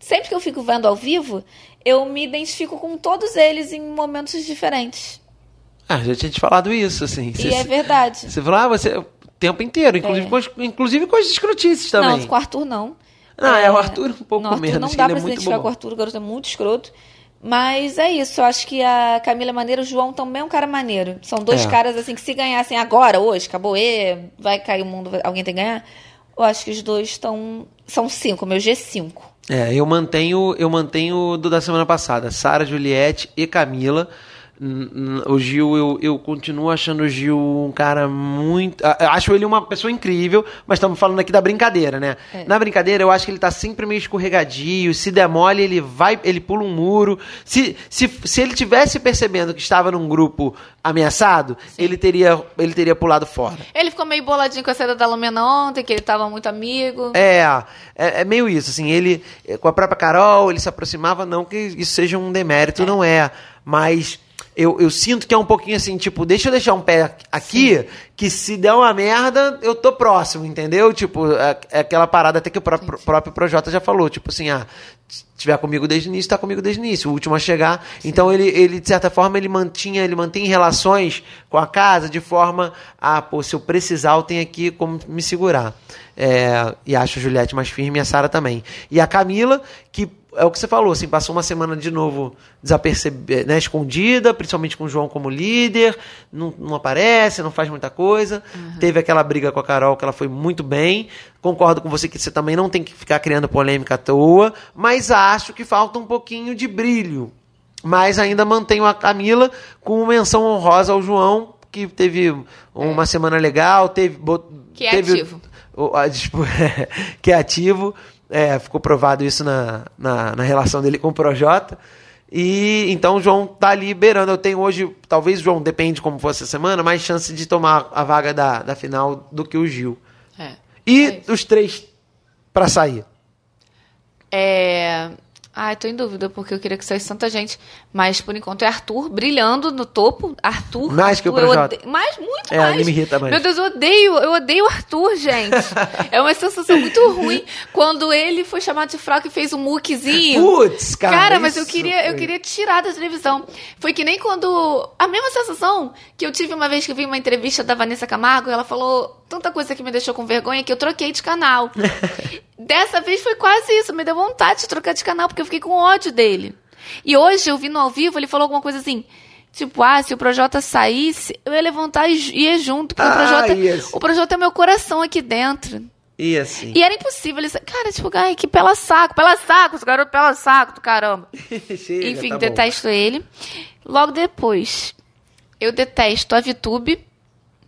sempre que eu fico vendo ao vivo, eu me identifico com todos eles em momentos diferentes. Ah, já tinha te falado isso, assim. e é verdade. Você falou, ah, você. O tempo inteiro, inclusive, É. com, as- inclusive com as escrotices também. Não, com o Arthur não. Ah, é, o Arthur um pouco Arthur menos, Não dá é pra se muito identificar com o Arthur, o garoto é muito escroto. Mas é isso, eu acho que a Camila é maneira, o João também é um cara maneiro. São dois É. caras assim que se ganhassem agora, hoje, acabou, e vai cair o mundo, alguém tem que ganhar. Eu acho que os dois estão. São cinco, meu G5. É, eu mantenho, eu mantenho do da semana passada, Sara, Juliette e Camila. O Gil, eu, eu continuo achando o Gil um cara muito. Acho ele uma pessoa incrível, mas estamos falando aqui da brincadeira, né? É. Na brincadeira, eu acho que ele tá sempre meio escorregadio. Se demole, ele vai, ele pula um muro. Se, se, se ele tivesse percebendo que estava num grupo ameaçado, ele teria, ele teria pulado fora. Ele ficou meio boladinho com a saída da Lumena ontem, que ele tava muito amigo. É, é, é meio isso, assim, ele, com a própria Carol, ele se aproximava, não que isso seja um demérito, não é, mas eu, eu sinto que é um pouquinho assim, tipo, deixa eu deixar um pé aqui, que se der uma merda, eu tô próximo, entendeu? Tipo, é, é aquela parada até que o próprio, próprio Projota já falou, tipo assim, ah, se tiver comigo desde o início, tá comigo desde o início, o último a chegar. Então ele, ele, de certa forma, ele mantinha, ele mantém relações com a casa de forma a, pô, se eu precisar, eu tenho aqui como me segurar. É, e acho a Juliette mais firme e a Sara também. E a Camila, que é o que você falou, assim, passou uma semana de novo desapercebida, né, escondida, principalmente com o João como líder, não, não aparece, não faz muita coisa. Teve aquela briga com a Carol que ela foi muito bem. Concordo com você que você também não tem que ficar criando polêmica à toa, mas acho que falta um pouquinho de brilho. Mas ainda mantenho a Camila com menção honrosa ao João, que teve uma semana legal, teve. bot- Que é teve ativo. o- a dispu- que é ativo. É, ficou provado isso na, na, na relação dele com o Projota. E então o João tá ali beirando. Eu tenho hoje, talvez o João, depende como fosse a semana, mais chance de tomar a vaga da, da final do que o Gil. É. E É os três pra sair. É, Ai, tô em dúvida, porque eu queria que saísse tanta gente. Mas, por enquanto, é Arthur brilhando no topo. Arthur. Mais que o Arthur, eu Projota. odeio- Mais, muito É, mais. ele me irrita mais. Meu Deus, eu odeio, eu odeio o Arthur, gente. é uma sensação muito ruim. Quando ele foi chamado de fraco e fez um muquezinho. Putz, cara. Cara, mas eu queria, eu foi- queria tirar da televisão. Foi que nem quando. A mesma sensação que eu tive uma vez que eu vi uma entrevista da Vanessa Camargo, e ela falou tanta coisa que me deixou com vergonha que eu troquei de canal. Dessa vez foi quase isso, me deu vontade de trocar de canal, porque eu fiquei com ódio dele. E hoje, eu vi no ao vivo, ele falou alguma coisa assim. Tipo, ah, se o Projota saísse, eu ia levantar e ia junto, porque Ah, o Projota, o Projota é meu coração aqui dentro. E assim. E era impossível ele Cara, tipo, ai, que pela saco, pela saco, esse garoto pela saco do caramba. Chega, Enfim, tá bom. detesto ele. Logo depois, eu detesto a Vitube.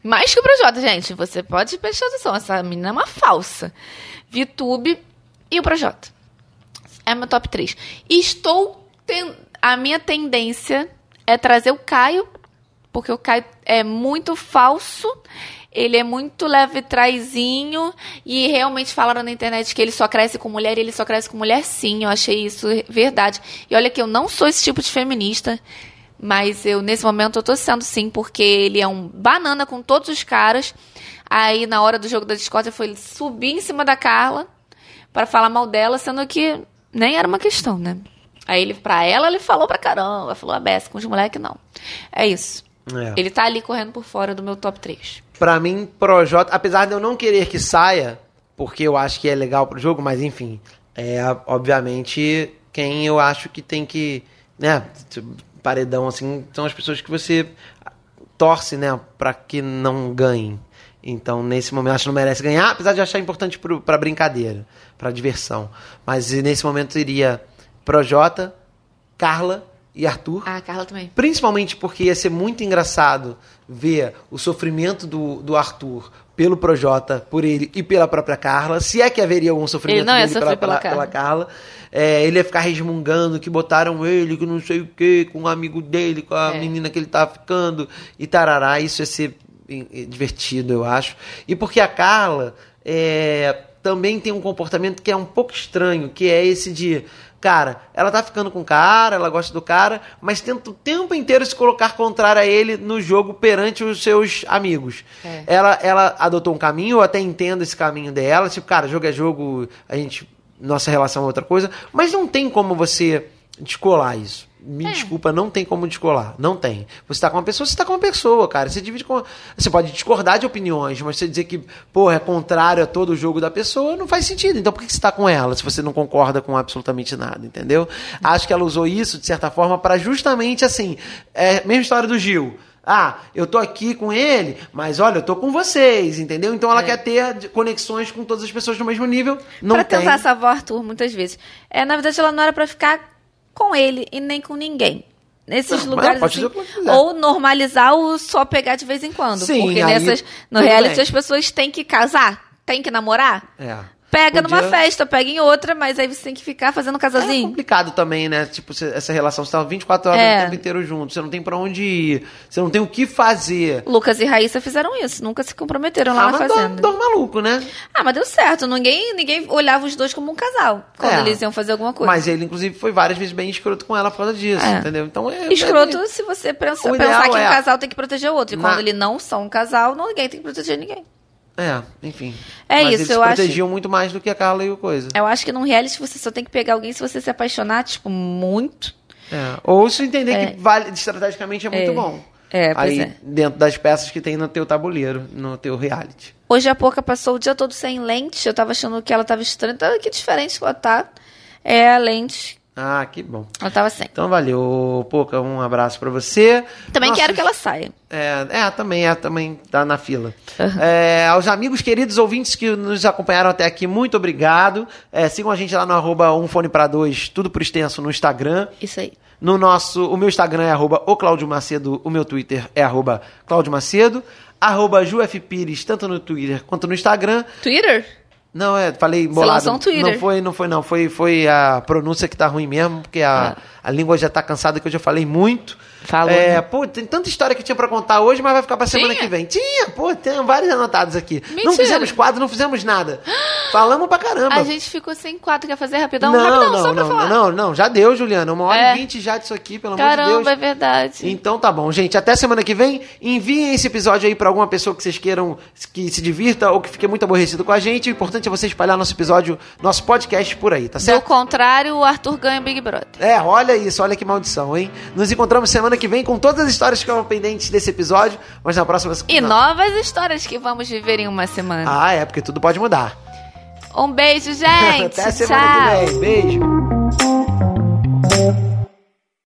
Mais que o Projota, gente. Você pode prestar atenção. Essa menina é uma falsa. Vitube e o Projota. É meu top 3. E estou. ten- A minha tendência é trazer o Caio, porque o Caio é muito falso. Ele é muito leve traizinho e realmente falaram na internet que ele só cresce com mulher e ele só cresce com mulher sim. Eu achei isso verdade. E olha que eu não sou esse tipo de feminista, mas eu nesse momento eu tô sendo sim, porque ele é um banana com todos os caras. Aí na hora do jogo da discórdia foi ele subir em cima da Carla para falar mal dela, sendo que nem era uma questão, né? Aí ele, pra ela, ele falou pra caramba, falou a beça, com os moleques não. É isso. É. Ele tá ali correndo por fora do meu top 3. Pra mim, Projota, apesar de eu não querer que saia, porque eu acho que é legal pro jogo, mas enfim, é obviamente quem eu acho que tem que, né, paredão assim, são as pessoas que você torce, né, pra que não ganhem. Então, nesse momento, acho que não merece ganhar, apesar de achar importante pro, pra brincadeira, pra diversão. Mas nesse momento iria Projota, Carla e Arthur. Ah, Carla também. Principalmente porque ia ser muito engraçado ver o sofrimento do, do Arthur pelo Projota, por ele e pela própria Carla. Se é que haveria algum sofrimento Ele não dele pela, pela pela Carla. É, ele ia ficar resmungando que botaram ele, que não sei o que, com um amigo dele, com a É. menina que ele tava ficando e tarará. Isso ia ser divertido, eu acho. E porque a Carla é, também tem um comportamento que é um pouco estranho, que é esse de. Cara, ela tá ficando com o cara, ela gosta do cara, mas tenta o tempo inteiro se colocar contrária a ele no jogo perante os seus amigos. É. Ela, ela adotou um caminho, eu até entendo esse caminho dela. Tipo, cara, jogo é jogo, a gente. Nossa relação é outra coisa. Mas não tem como você descolar isso. Me É. desculpa, não tem como descolar. Não tem. Você tá com uma pessoa, você tá com uma pessoa, cara. Você divide com. Você pode discordar de opiniões, mas você dizer que, porra, é contrário a todo o jogo da pessoa, não faz sentido. Então por que você tá com ela se você não concorda com absolutamente nada, entendeu? Acho que ela usou isso, de certa forma, para justamente assim. É, mesma história do Gil. Ah, eu tô aqui com ele, mas olha, eu tô com vocês, entendeu? Então ela É. quer ter conexões com todas as pessoas no mesmo nível. Não pra tentar salvar o Arthur, muitas vezes. É, na verdade, ela não era pra ficar com ele e nem com ninguém. Nesses Não, mas lugares, assim, ou normalizar o só pegar de vez em quando. Sim, porque nessas, no reality bem. as pessoas têm que casar, têm que namorar. É. Pega Podia- numa festa, pega em outra, mas aí você tem que ficar fazendo É casalzinho. complicado também, né? Tipo, essa relação, você tá 24 horas É. o tempo inteiro junto, você não tem pra onde ir, você não tem o que fazer. Lucas e Raíssa fizeram isso, nunca se comprometeram lá ah, na mas dor, fazenda. dor maluco, né? Ah, mas deu certo. Ninguém, ninguém olhava os dois como um casal quando É. eles iam fazer alguma coisa. Mas ele, inclusive, foi várias vezes bem escroto com ela por causa disso, É. entendeu? Então é. Escroto é- se você pensa, pensar que um é- casal tem que proteger o outro. E Na- quando eles não são um casal, ninguém tem que proteger ninguém. É, enfim. É Mas isso, eles eu se acho- protegiam muito mais do que a Carla e o coisa. Eu acho que num reality você só tem que pegar alguém se você se apaixonar, tipo, muito. É. Ou se entender É. que vale, estrategicamente é muito É. bom. É, pois Aí, é. dentro das peças que tem no teu tabuleiro, no teu reality. Hoje a Poca passou o dia todo sem lente. Eu tava achando que ela tava estranha. Tá, que diferente que ela tá. É a lente. Ah, que bom. Ela tava sem. Então valeu, Poca, um abraço pra você. Também Nossos- quero que ela saia. É, é, também é, também tá na fila. Aham. É, aos amigos queridos ouvintes que nos acompanharam até aqui, muito obrigado. É, sigam a gente lá no arroba um fone pra dois, tudo por extenso no Instagram. Isso aí. No nosso, o meu Instagram é arroba o Claudio Macedo, o meu Twitter é arroba Claudio Macedo, arroba Juef Pires, tanto no Twitter quanto no Instagram. Twitter? Não, é, falei bolado. um Twitter. Não foi, não foi, não. Foi, foi a pronúncia que tá ruim mesmo, porque a, Ah. a língua já tá cansada, que eu já falei muito. Falou, É, né? pô, tem tanta história que tinha pra contar hoje, mas vai ficar pra semana Tinha? que vem. Tinha, pô, tem vários anotados aqui. Não Mentira. fizemos quadro, não fizemos nada. Falamos pra caramba. A gente ficou sem quatro, quer fazer rapidão? não, rapidão, não, só não, falar. não, não, já deu, Juliana. Uma hora É. e vinte já disso aqui, pelo amor de Caramba, Deus. é verdade. Então tá bom, gente. Até semana que vem. Enviem esse episódio aí pra alguma pessoa que vocês queiram que se divirta ou que fique muito aborrecido com a gente. O importante é você espalhar nosso episódio, nosso podcast por aí, tá Do certo? contrário, o Arthur ganha o Big Brother. É, olha isso, olha que maldição, hein? Nos encontramos semana semana que vem com todas as histórias que ficavam pendentes desse episódio, mas na próxima E novas histórias que vamos viver em uma semana. Ah, é, porque tudo pode mudar. Um beijo, gente. Até semana Tchau. que vem. Beijo.